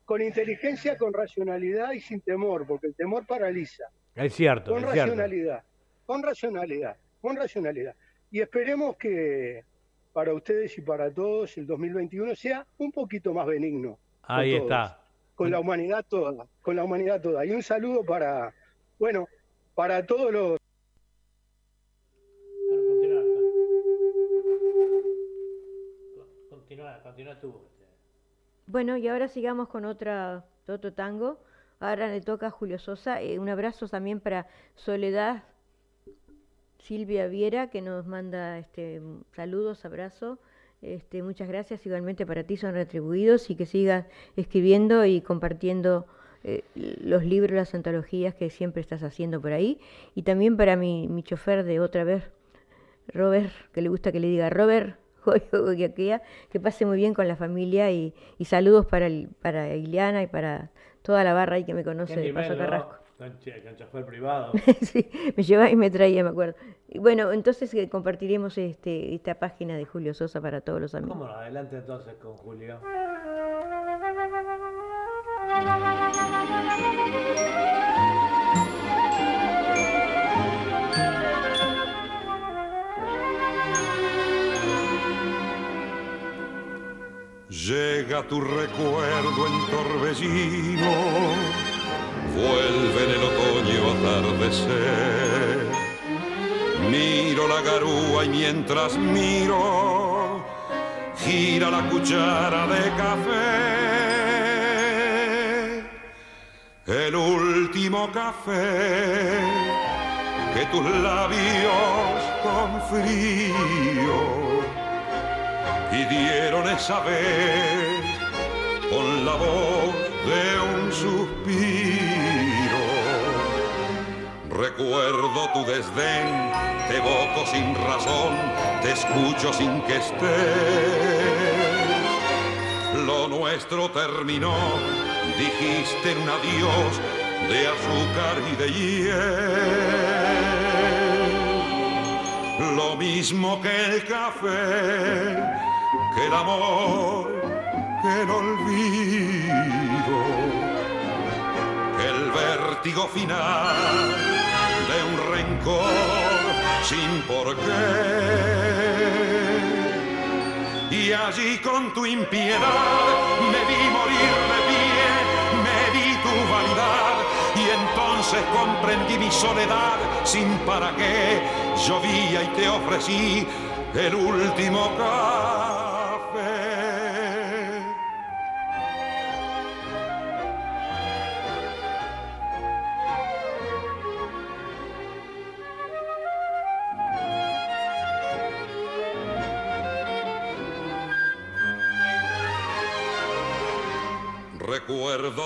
con inteligencia, con racionalidad y sin temor, porque el temor paraliza. Es cierto. Con racionalidad, con racionalidad, con racionalidad. Y esperemos que para ustedes y para todos el 2021 sea un poquito más benigno. Ahí está. Con la humanidad toda, con la humanidad toda. Y un saludo para, bueno, para todos los... Continúa, continúa tú. Bueno, y ahora sigamos con otra, otro tango. Ahora le toca a Julio Sosa. Eh, un abrazo también para Soledad Silvia Viera, que nos manda este, saludos, abrazos. Este, muchas gracias igualmente para ti, son retribuidos y que sigas escribiendo y compartiendo eh, los libros, las antologías que siempre estás haciendo por ahí. Y también para mi, mi chofer de otra vez, Robert, que le gusta que le diga Robert, que pase muy bien con la familia y, y saludos para, el, para Ileana y para toda la barra ahí que me conoce de Paso Carrasco. Privado. sí, me llevaba y me traía, me acuerdo. Y bueno, entonces eh, compartiremos este, esta página de Julio Sosa para todos los amigos. Vámonos, adelante entonces con Julio. Llega tu recuerdo en torbellino, vuelve en el otoño atardecer. Miro la garúa y mientras miro, gira la cuchara de café. El último café que tus labios con frío pidieron esa vez con la voz de un suspiro. Recuerdo tu desdén, te evoco sin razón, te escucho sin que estés. Lo nuestro terminó, dijiste un adiós de azúcar y de hiel. Lo mismo que el café que el amor, que el olvido, que el vértigo final un rencor sin por qué. Y allí con tu impiedad me vi morir de pie, me vi tu vanidad y entonces comprendí mi soledad sin para qué. Llovía y te ofrecí el último caso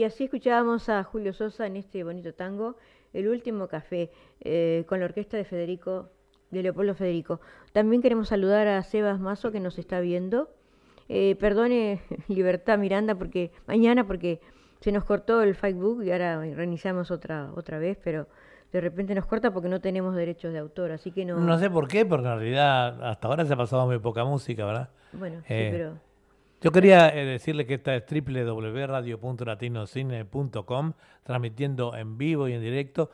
Y así escuchábamos a Julio Sosa en este bonito tango, El último café, eh, con la orquesta de Federico, de Leopoldo Federico. También queremos saludar a Sebas Mazo que nos está viendo. Eh, perdone Libertad Miranda porque mañana porque se nos cortó el Facebook y ahora reiniciamos otra otra vez, pero de repente nos corta porque no tenemos derechos de autor, así que no. No sé por qué, porque en realidad hasta ahora se ha pasado muy poca música, ¿verdad? Bueno, sí, Eh, pero Yo quería eh, decirle que esta es www.radio.latinocine.com, transmitiendo en vivo y en directo.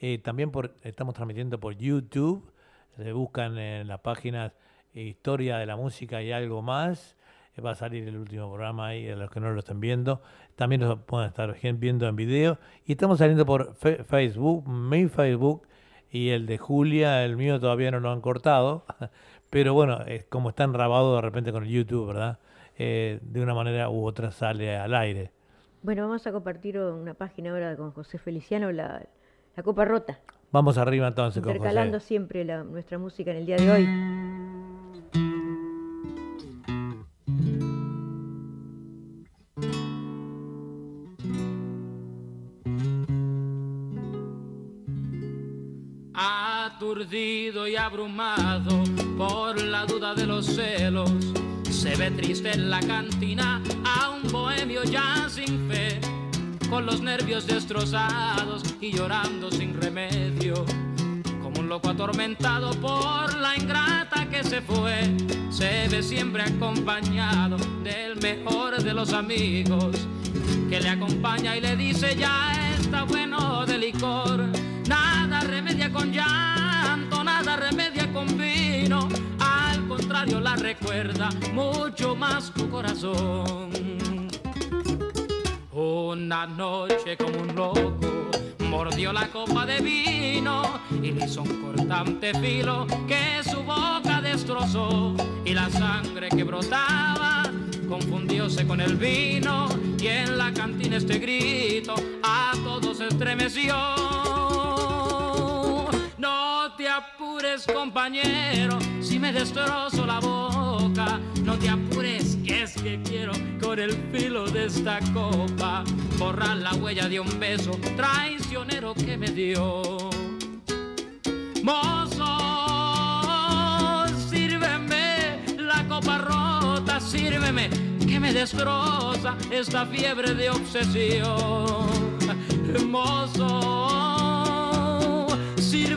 Eh, también por, estamos transmitiendo por YouTube. Se buscan en las páginas Historia de la Música y algo más. Eh, va a salir el último programa ahí, a los que no lo estén viendo. También lo pueden estar viendo en video. Y estamos saliendo por Facebook, mi Facebook y el de Julia, el mío todavía no lo han cortado. Pero bueno, es como está enrabado de repente con el YouTube, ¿verdad? Eh, de una manera u otra sale al aire. bueno, vamos a compartir una página ahora con José Feliciano, la, la Copa Rota, Vamos arriba entonces con intercalando José. siempre la- nuestra música en el día de hoy. aturdido y abrumado por la duda de los celos. Se ve triste en la cantina a un bohemio ya sin fe, con los nervios destrozados y llorando sin remedio. Como un loco atormentado por la ingrata que se fue, se ve siempre acompañado del mejor de los amigos, que le acompaña y le dice ya está bueno de licor, nada remedia con llanto, nada remedia con vino, contrario la recuerda mucho más tu corazón. Una noche como un loco mordió la copa de vino y le hizo un cortante filo que su boca destrozó y la sangre que brotaba confundióse con el vino y en la cantina este grito a todos estremeció. Apures compañero si me destrozo la boca, no te apures que es que quiero con el filo de esta copa borrar la huella de un beso traicionero que me dio. Mozo, sírveme la copa rota, sírveme que me destroza esta fiebre de obsesión. Mozo,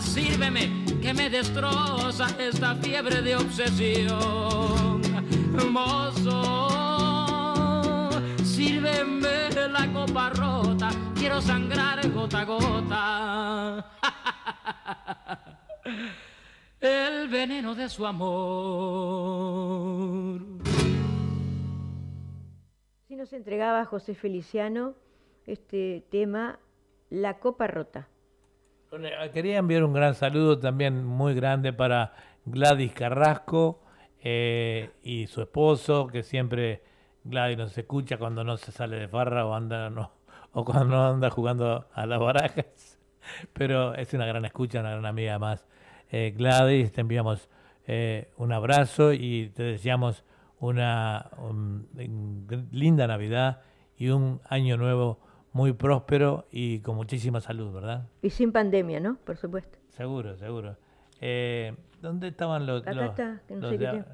Sírveme que me destroza esta fiebre de obsesión. Mozo, sírveme la copa rota, quiero sangrar gota a gota. El veneno de su amor. Si nos entregaba José Feliciano este tema, La Copa Rota. Quería enviar un gran saludo también muy grande para Gladys Carrasco eh, y su esposo, que siempre Gladys nos escucha cuando no se sale de farra o anda no, o cuando no anda jugando a las barajas. Pero es una gran escucha, una gran amiga más. Eh, Gladys, te enviamos eh, un abrazo y te deseamos una linda Navidad y un año nuevo muy próspero y con muchísima salud, ¿verdad? Y sin pandemia, ¿no? Por supuesto. Seguro, seguro. Eh, ¿Dónde estaban los... Acá los- está, que no los sé qué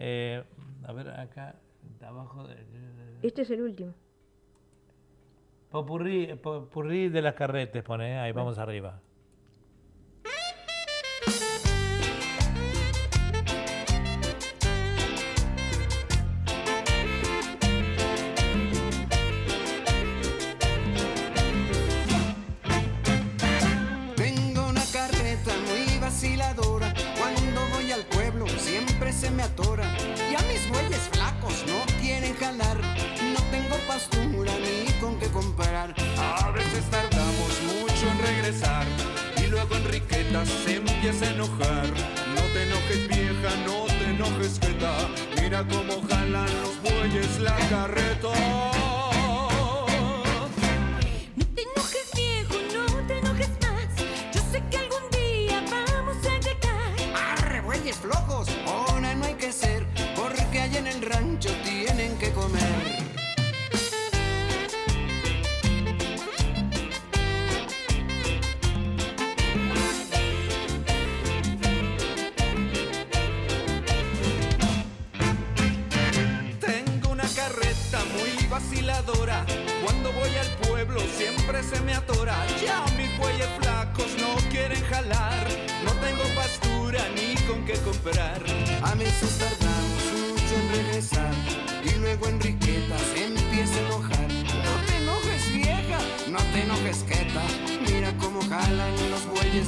eh, a ver, acá, abajo... De, Este es el último. Popurrí, popurrí de las carretes, pone, ¿eh? ahí vamos arriba.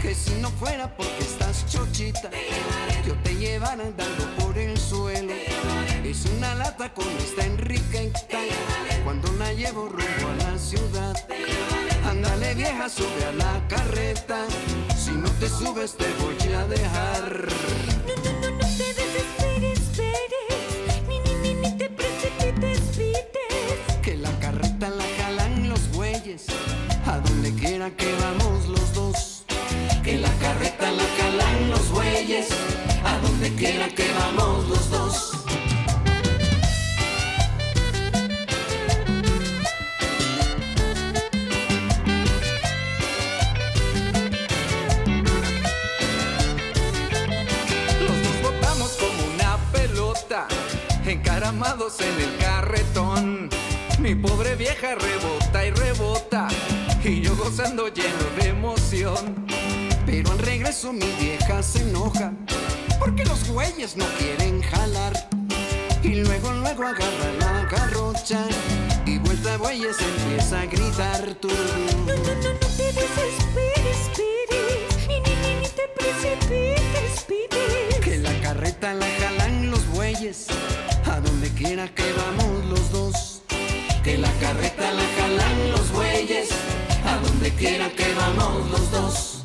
que si no fuera porque estás chochita, yo te llevara andando por el suelo. Es una lata con esta enriqueta, cuando la llevo rumbo a la ciudad. Ándale vieja, sube a la carreta, si no te subes te voy a dejar. Quiera que vamos los dos. Los dos botamos como una pelota, encaramados en el carretón. Mi pobre vieja rebota y rebota, y yo gozando lleno de emoción. Pero al regreso mi vieja se enoja, porque los güeyes no quieren jalar. Y luego, luego agarra la garrocha, y vuelta a bueyes empieza a gritar tú. No te desesperes, esperes, ni ni ni ni te precipites, pites. Que la carreta la jalan los bueyes, a donde quiera que vamos los dos. Que la carreta la jalan los bueyes, a donde quiera que vamos los dos.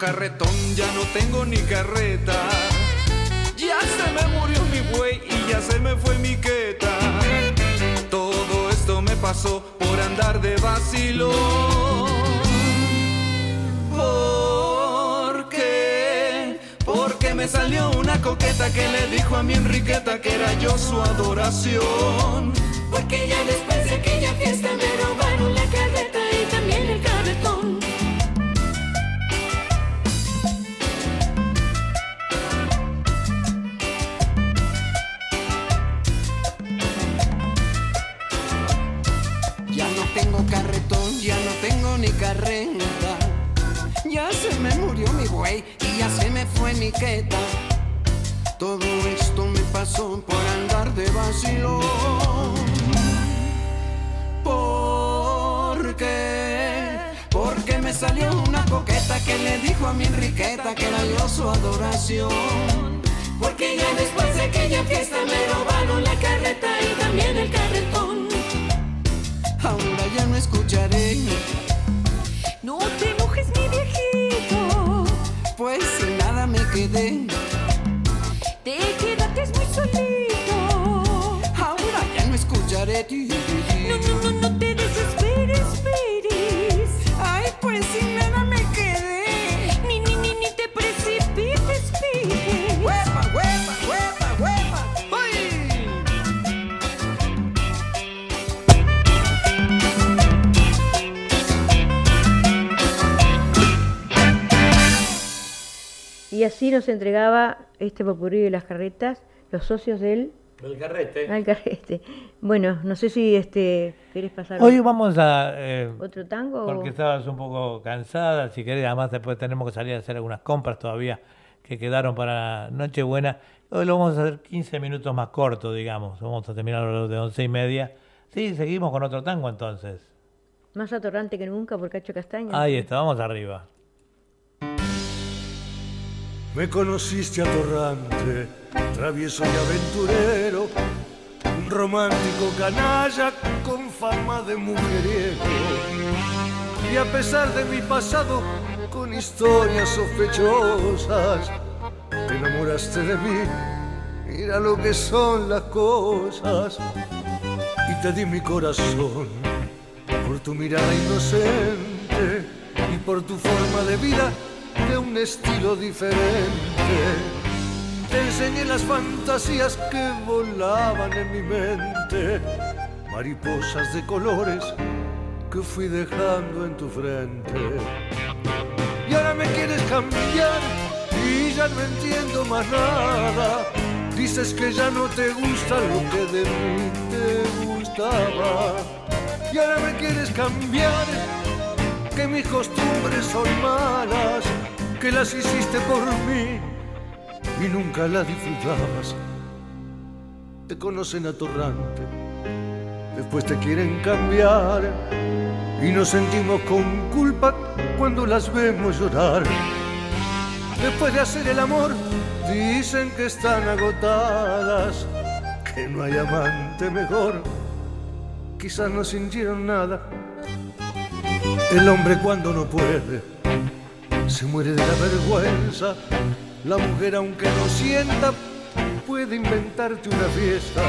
Carretón, ya no tengo ni carreta. Ya se me murió mi buey y ya se me fue mi queta. Todo esto me pasó por andar de vacilo. ¿Por qué? Porque me salió una coqueta que le dijo a mi Enriqueta que era yo su adoración. Porque ya después de aquella fiesta me robaron y ya se me fue mi queta. Todo esto me pasó por andar de vacilón. ¿Por qué? Porque me salió una coqueta que le dijo a mi Enriqueta que era yo su adoración. Porque ya después de aquella fiesta me robaron la carreta y también el carretón. Ahora ya no escucharé. No te enojes, mi viejito. Pues sin nada me quedé. Te quedaste muy solito. Ahora ya no escucharé. No, Y así nos entregaba este popurrí de las carretas, los socios del El carrete. al carrete. Bueno, no sé si este querés pasar Hoy vamos a... eh, otro tango. o- Porque estabas un poco cansada, si querés, además después tenemos que salir a hacer algunas compras todavía que quedaron para Nochebuena. Hoy lo vamos a hacer 15 minutos más corto, digamos. Vamos a terminar a lo de 11 y media. Sí, seguimos con otro tango entonces. Más atorrante que nunca por Cacho Castaña. Ahí está, vamos arriba. Me conociste atorrante, travieso y aventurero, un romántico canalla con fama de mujeriego. Y a pesar de mi pasado, con historias sospechosas, te enamoraste de mí, mira lo que son las cosas. Y te di mi corazón por tu mirada inocente y por tu forma de vida de un estilo diferente. Te enseñé las fantasías que volaban en mi mente, mariposas de colores que fui dejando en tu frente. Y ahora me quieres cambiar y ya no entiendo más nada. Dices que ya no te gusta lo que de mí te gustaba. Y ahora me quieres cambiar, que mis costumbres son malas, que las hiciste por mí y nunca las disfrutabas. Te conocen atorrante, después te quieren cambiar y nos sentimos con culpa cuando las vemos llorar. Después de hacer el amor, dicen que están agotadas, que no hay amante mejor. Quizás no sintieron nada. El hombre cuando no puede, se muere de la vergüenza. La mujer aunque no sienta, puede inventarte una fiesta.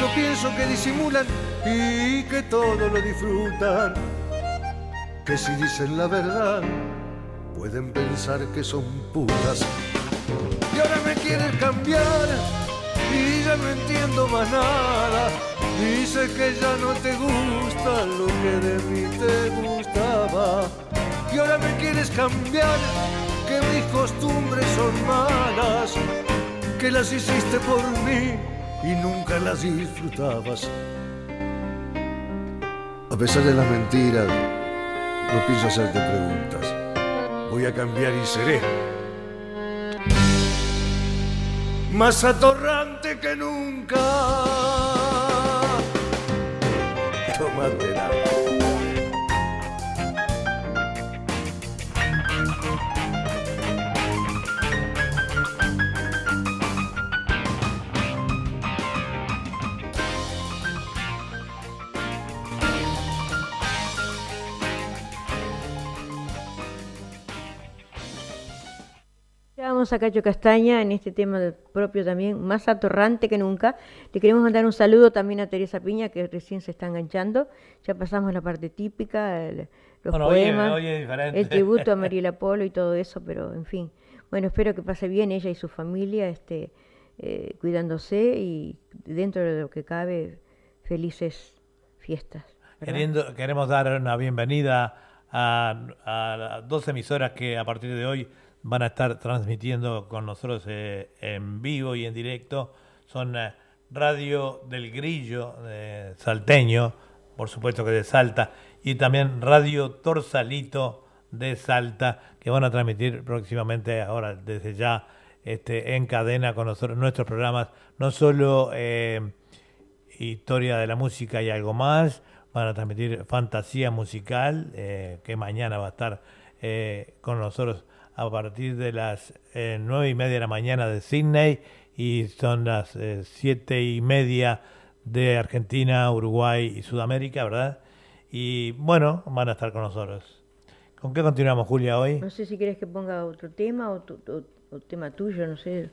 Yo pienso que disimulan y que todo lo disfrutan. Que si dicen la verdad, pueden pensar que son putas. Y ahora me quieren cambiar y ya no entiendo más nada. Dice que ya no te gusta lo que de mí te gustaba. Y ahora me quieres cambiar, que mis costumbres son malas, que las hiciste por mí y nunca las disfrutabas. A pesar de las mentiras, no pienso hacerte preguntas. Voy a cambiar y seré más atorrante que nunca. Tómatela. Vamos a Cacho Castaña en este tema propio también, más atorrante que nunca. Le queremos mandar un saludo también a Teresa Piña, que recién se está enganchando. Ya pasamos la parte típica, el- los Bueno, poemas, es diferente. el tributo a Mariela Polo y todo eso, pero en fin. Bueno, espero que pase bien ella y su familia, este, eh, cuidándose y dentro de lo que cabe, felices fiestas. queremos dar una bienvenida a, a las dos emisoras que a partir de hoy van a estar transmitiendo con nosotros eh, en vivo y en directo. Son eh, Radio del Grillo de Salteño, por supuesto que de Salta, y también Radio Torsalito de Salta, que van a transmitir próximamente ahora desde ya este, en cadena con nosotros nuestros programas, no solo eh, historia de la música y algo más. Van a transmitir fantasía musical, eh, que mañana va a estar eh, con nosotros a partir de las eh, nueve y media de la mañana de Sydney y son las eh, siete y media de Argentina, Uruguay y Sudamérica, ¿verdad? Y bueno, van a estar con nosotros. ¿Con qué continuamos, Julia, hoy? No sé si quieres que ponga otro tema o, tu- o- o tema tuyo, no sé.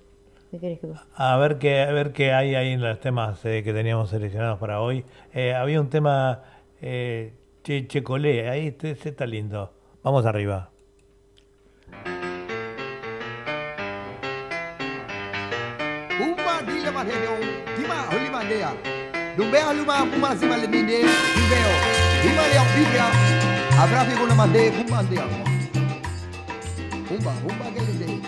¿Qué querés que ponga? A ver qué, a ver qué hay ahí en los temas eh, que teníamos seleccionados para hoy. Eh, había un tema eh, che, Checolé, ahí este, este está lindo. Vamos arriba. Lumbealuma Pumazima Lemine Viveo Vivalea Biblia Avra Viguna Mande Pumbandea Pumba Pumba Gelidei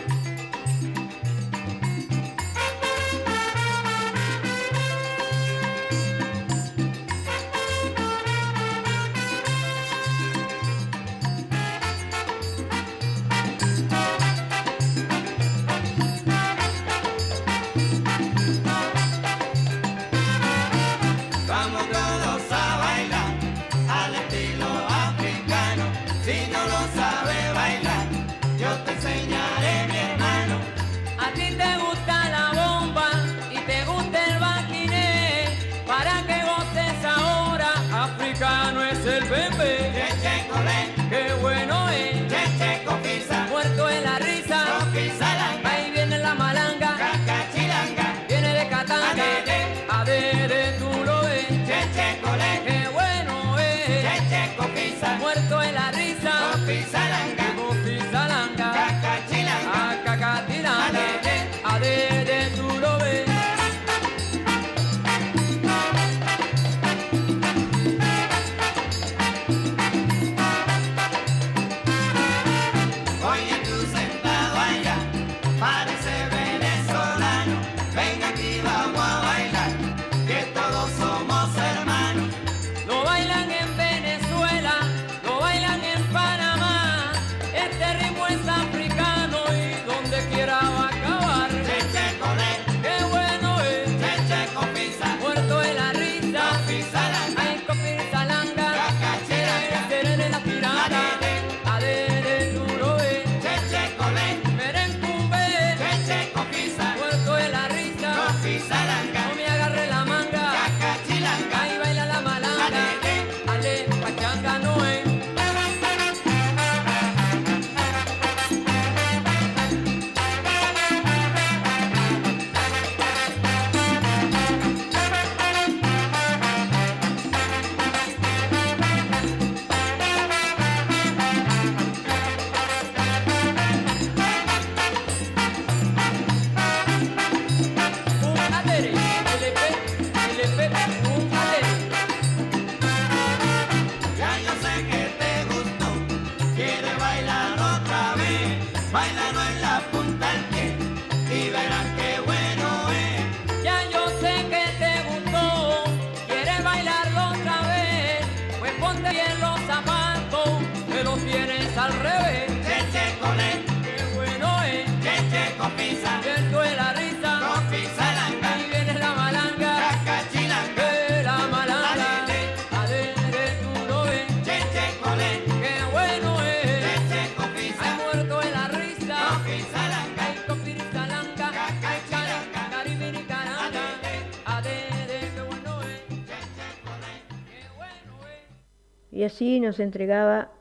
nos entregaba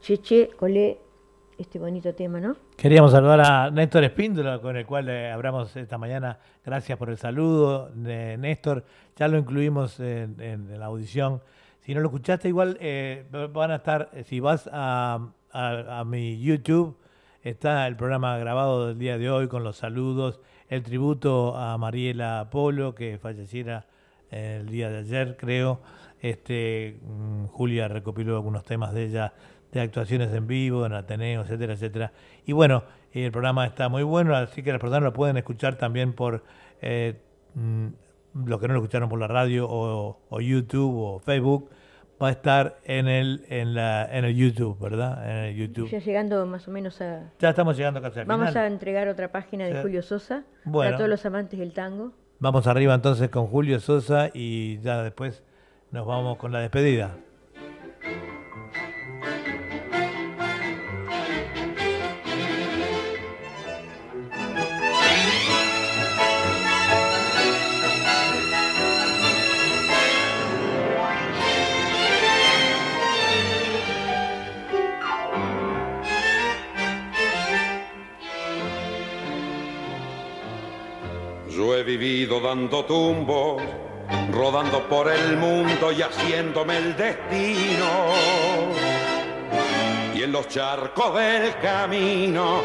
Cheche Colé este bonito tema, ¿no? Queríamos saludar a Néstor Espíndola, con el cual eh, hablamos esta mañana. Gracias por el saludo, eh, Néstor. Ya lo incluimos en, la audición. Si no lo escuchaste, igual eh, van a estar, eh, si vas a, a- a mi YouTube, está el programa grabado del día de hoy con los saludos, el tributo a Mariela Polo, que falleciera el día de ayer, creo. Este, mm, Julia recopiló algunos temas de ella, de actuaciones en vivo, en Ateneo, etcétera, etcétera. Y bueno, el programa está muy bueno, así que las personas lo pueden escuchar también por eh, mm, los que no lo escucharon por la radio o, o YouTube o Facebook. Va a estar en el, en la, en el YouTube, ¿verdad? En el YouTube. Ya llegando más o menos a... Ya estamos llegando casi al Vamos final. a entregar otra página de Sí. Julio Sosa Bueno. para todos los amantes del tango. Vamos arriba entonces con Julio Sosa y ya después nos vamos con la despedida. Yo he vivido dando tumbos, rodando por el mundo y haciéndome el destino. Y en los charcos del camino,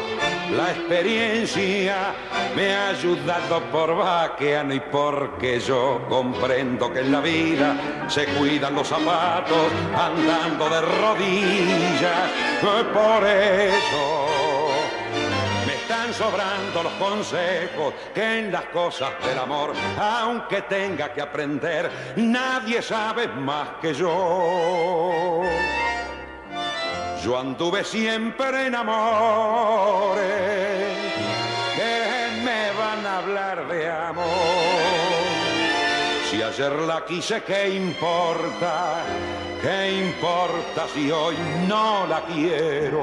la experiencia me ha ayudado por vaqueano y porque yo comprendo que en la vida se cuidan los zapatos andando de rodillas. Por eso sobrando los consejos que en las cosas del amor, aunque tenga que aprender, nadie sabe más que yo. Yo anduve siempre en amores que me van a hablar de amor. Si ayer la quise, ¿qué importa? ¿Qué importa si hoy no la quiero?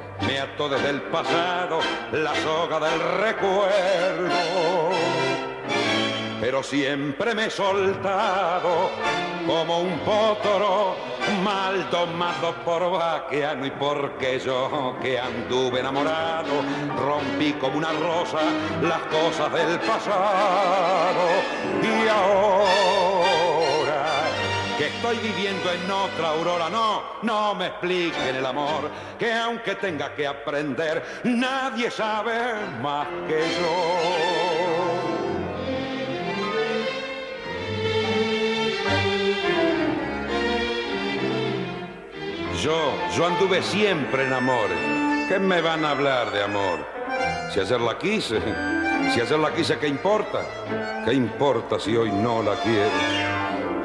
me ató desde el pasado la soga del recuerdo. Pero siempre me he soltado como un potro mal domado por vaqueano y porque yo que anduve enamorado rompí como una rosa las cosas del pasado y ahora que estoy viviendo en otra aurora. No, no me expliquen el amor, que aunque tenga que aprender, nadie sabe más que yo. Yo, yo anduve siempre en amores. ¿Qué me van a hablar de amor? Si ayer la quise, Si ayer la quise, ¿qué importa? ¿Qué importa si hoy no la quiero?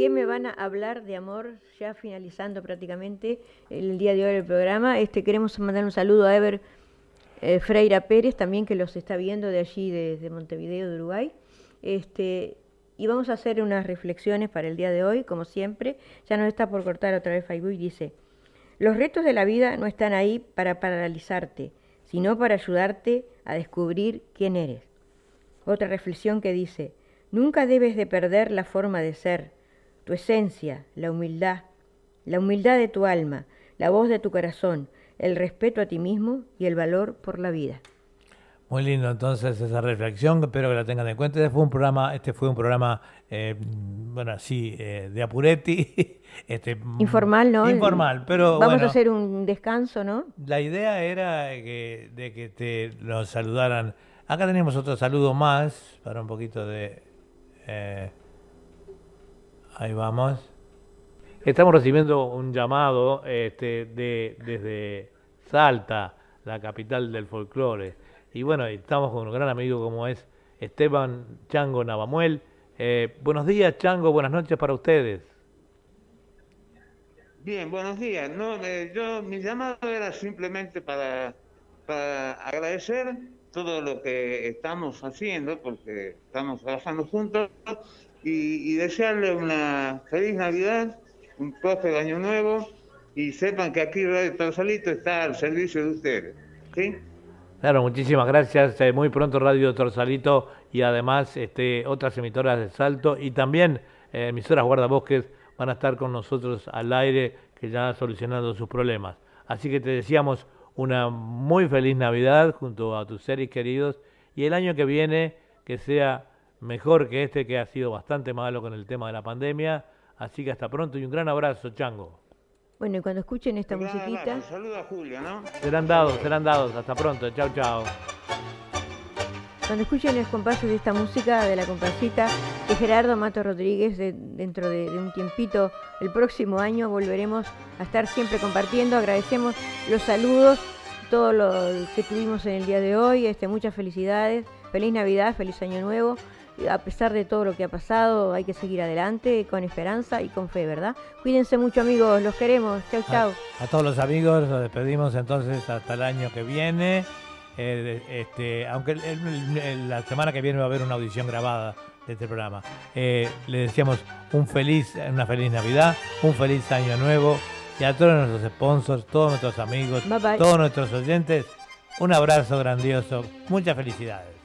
¿qué me van a hablar de amor? Ya finalizando prácticamente el día de hoy del programa, este queremos mandar un saludo a Ever eh, Freira Pérez, también que los está viendo de allí, desde Montevideo, de Uruguay. Este, y vamos a hacer unas reflexiones para el día de hoy, como siempre. Ya nos está por cortar otra vez Facebook y dice, los retos de la vida no están ahí para paralizarte, sino para ayudarte a descubrir quién eres. Otra reflexión que dice, nunca debes de perder la forma de ser, tu esencia, la humildad, la humildad de tu alma, la voz de tu corazón, el respeto a ti mismo y el valor por la vida. Muy lindo entonces esa reflexión, espero que la tengan en cuenta. Este fue un programa, este fue un programa, eh, bueno, sí, eh, de Apuretti. este, Informal, ¿no? Informal, pero Vamos bueno, a hacer un descanso, ¿no? La idea era que, de que te nos saludaran. Acá tenemos otro saludo más para un poquito de... eh, ahí vamos. Estamos recibiendo un llamado este, de, desde Salta, la capital del folclore. Y bueno, estamos con un gran amigo como es Esteban Chango Navamuel. Eh, buenos días, Chango, buenas noches para ustedes. Bien, buenos días. No, eh, yo mi llamado era simplemente para, para agradecer todo lo que estamos haciendo, porque estamos trabajando juntos, y, y desearle una feliz Navidad, un próspero año nuevo, y sepan que aquí Radio Torsalito está al servicio de ustedes. ¿sí? Claro, muchísimas gracias. Eh, muy pronto Radio Torsalito y además este, otras emisoras de Salto y también eh, emisoras guardabosques van a estar con nosotros al aire que ya solucionando sus problemas. Así que te deseamos una muy feliz Navidad junto a tus seres queridos y el año que viene que sea mejor que este que ha sido bastante malo con el tema de la pandemia. Así que hasta pronto y un gran abrazo, Chango. Bueno, y cuando escuchen esta Un gran musiquita, abrazo. Saludo a Julio, ¿no? Serán dados, serán dados. Hasta pronto. Chao, chao. cuando escuchen los compases de esta música, de la comparsita de Gerardo Mato Rodríguez, de- dentro de, de un tiempito, el próximo año volveremos a estar siempre compartiendo. Agradecemos los saludos, todo lo que tuvimos en el día de hoy, este, muchas felicidades, feliz Navidad, feliz Año Nuevo. A pesar de todo lo que ha pasado, hay que seguir adelante con esperanza y con fe, ¿verdad? Cuídense mucho amigos, los queremos. Chau, chau. A todos los amigos, nos despedimos entonces hasta el año que viene. Eh, este, aunque el- el- el- la semana que viene va a haber una audición grabada de este programa. Eh, le deseamos un feliz, una feliz Navidad, un feliz año nuevo y a todos nuestros sponsors, todos nuestros amigos, Bye, bye. todos nuestros oyentes, un abrazo grandioso, muchas felicidades.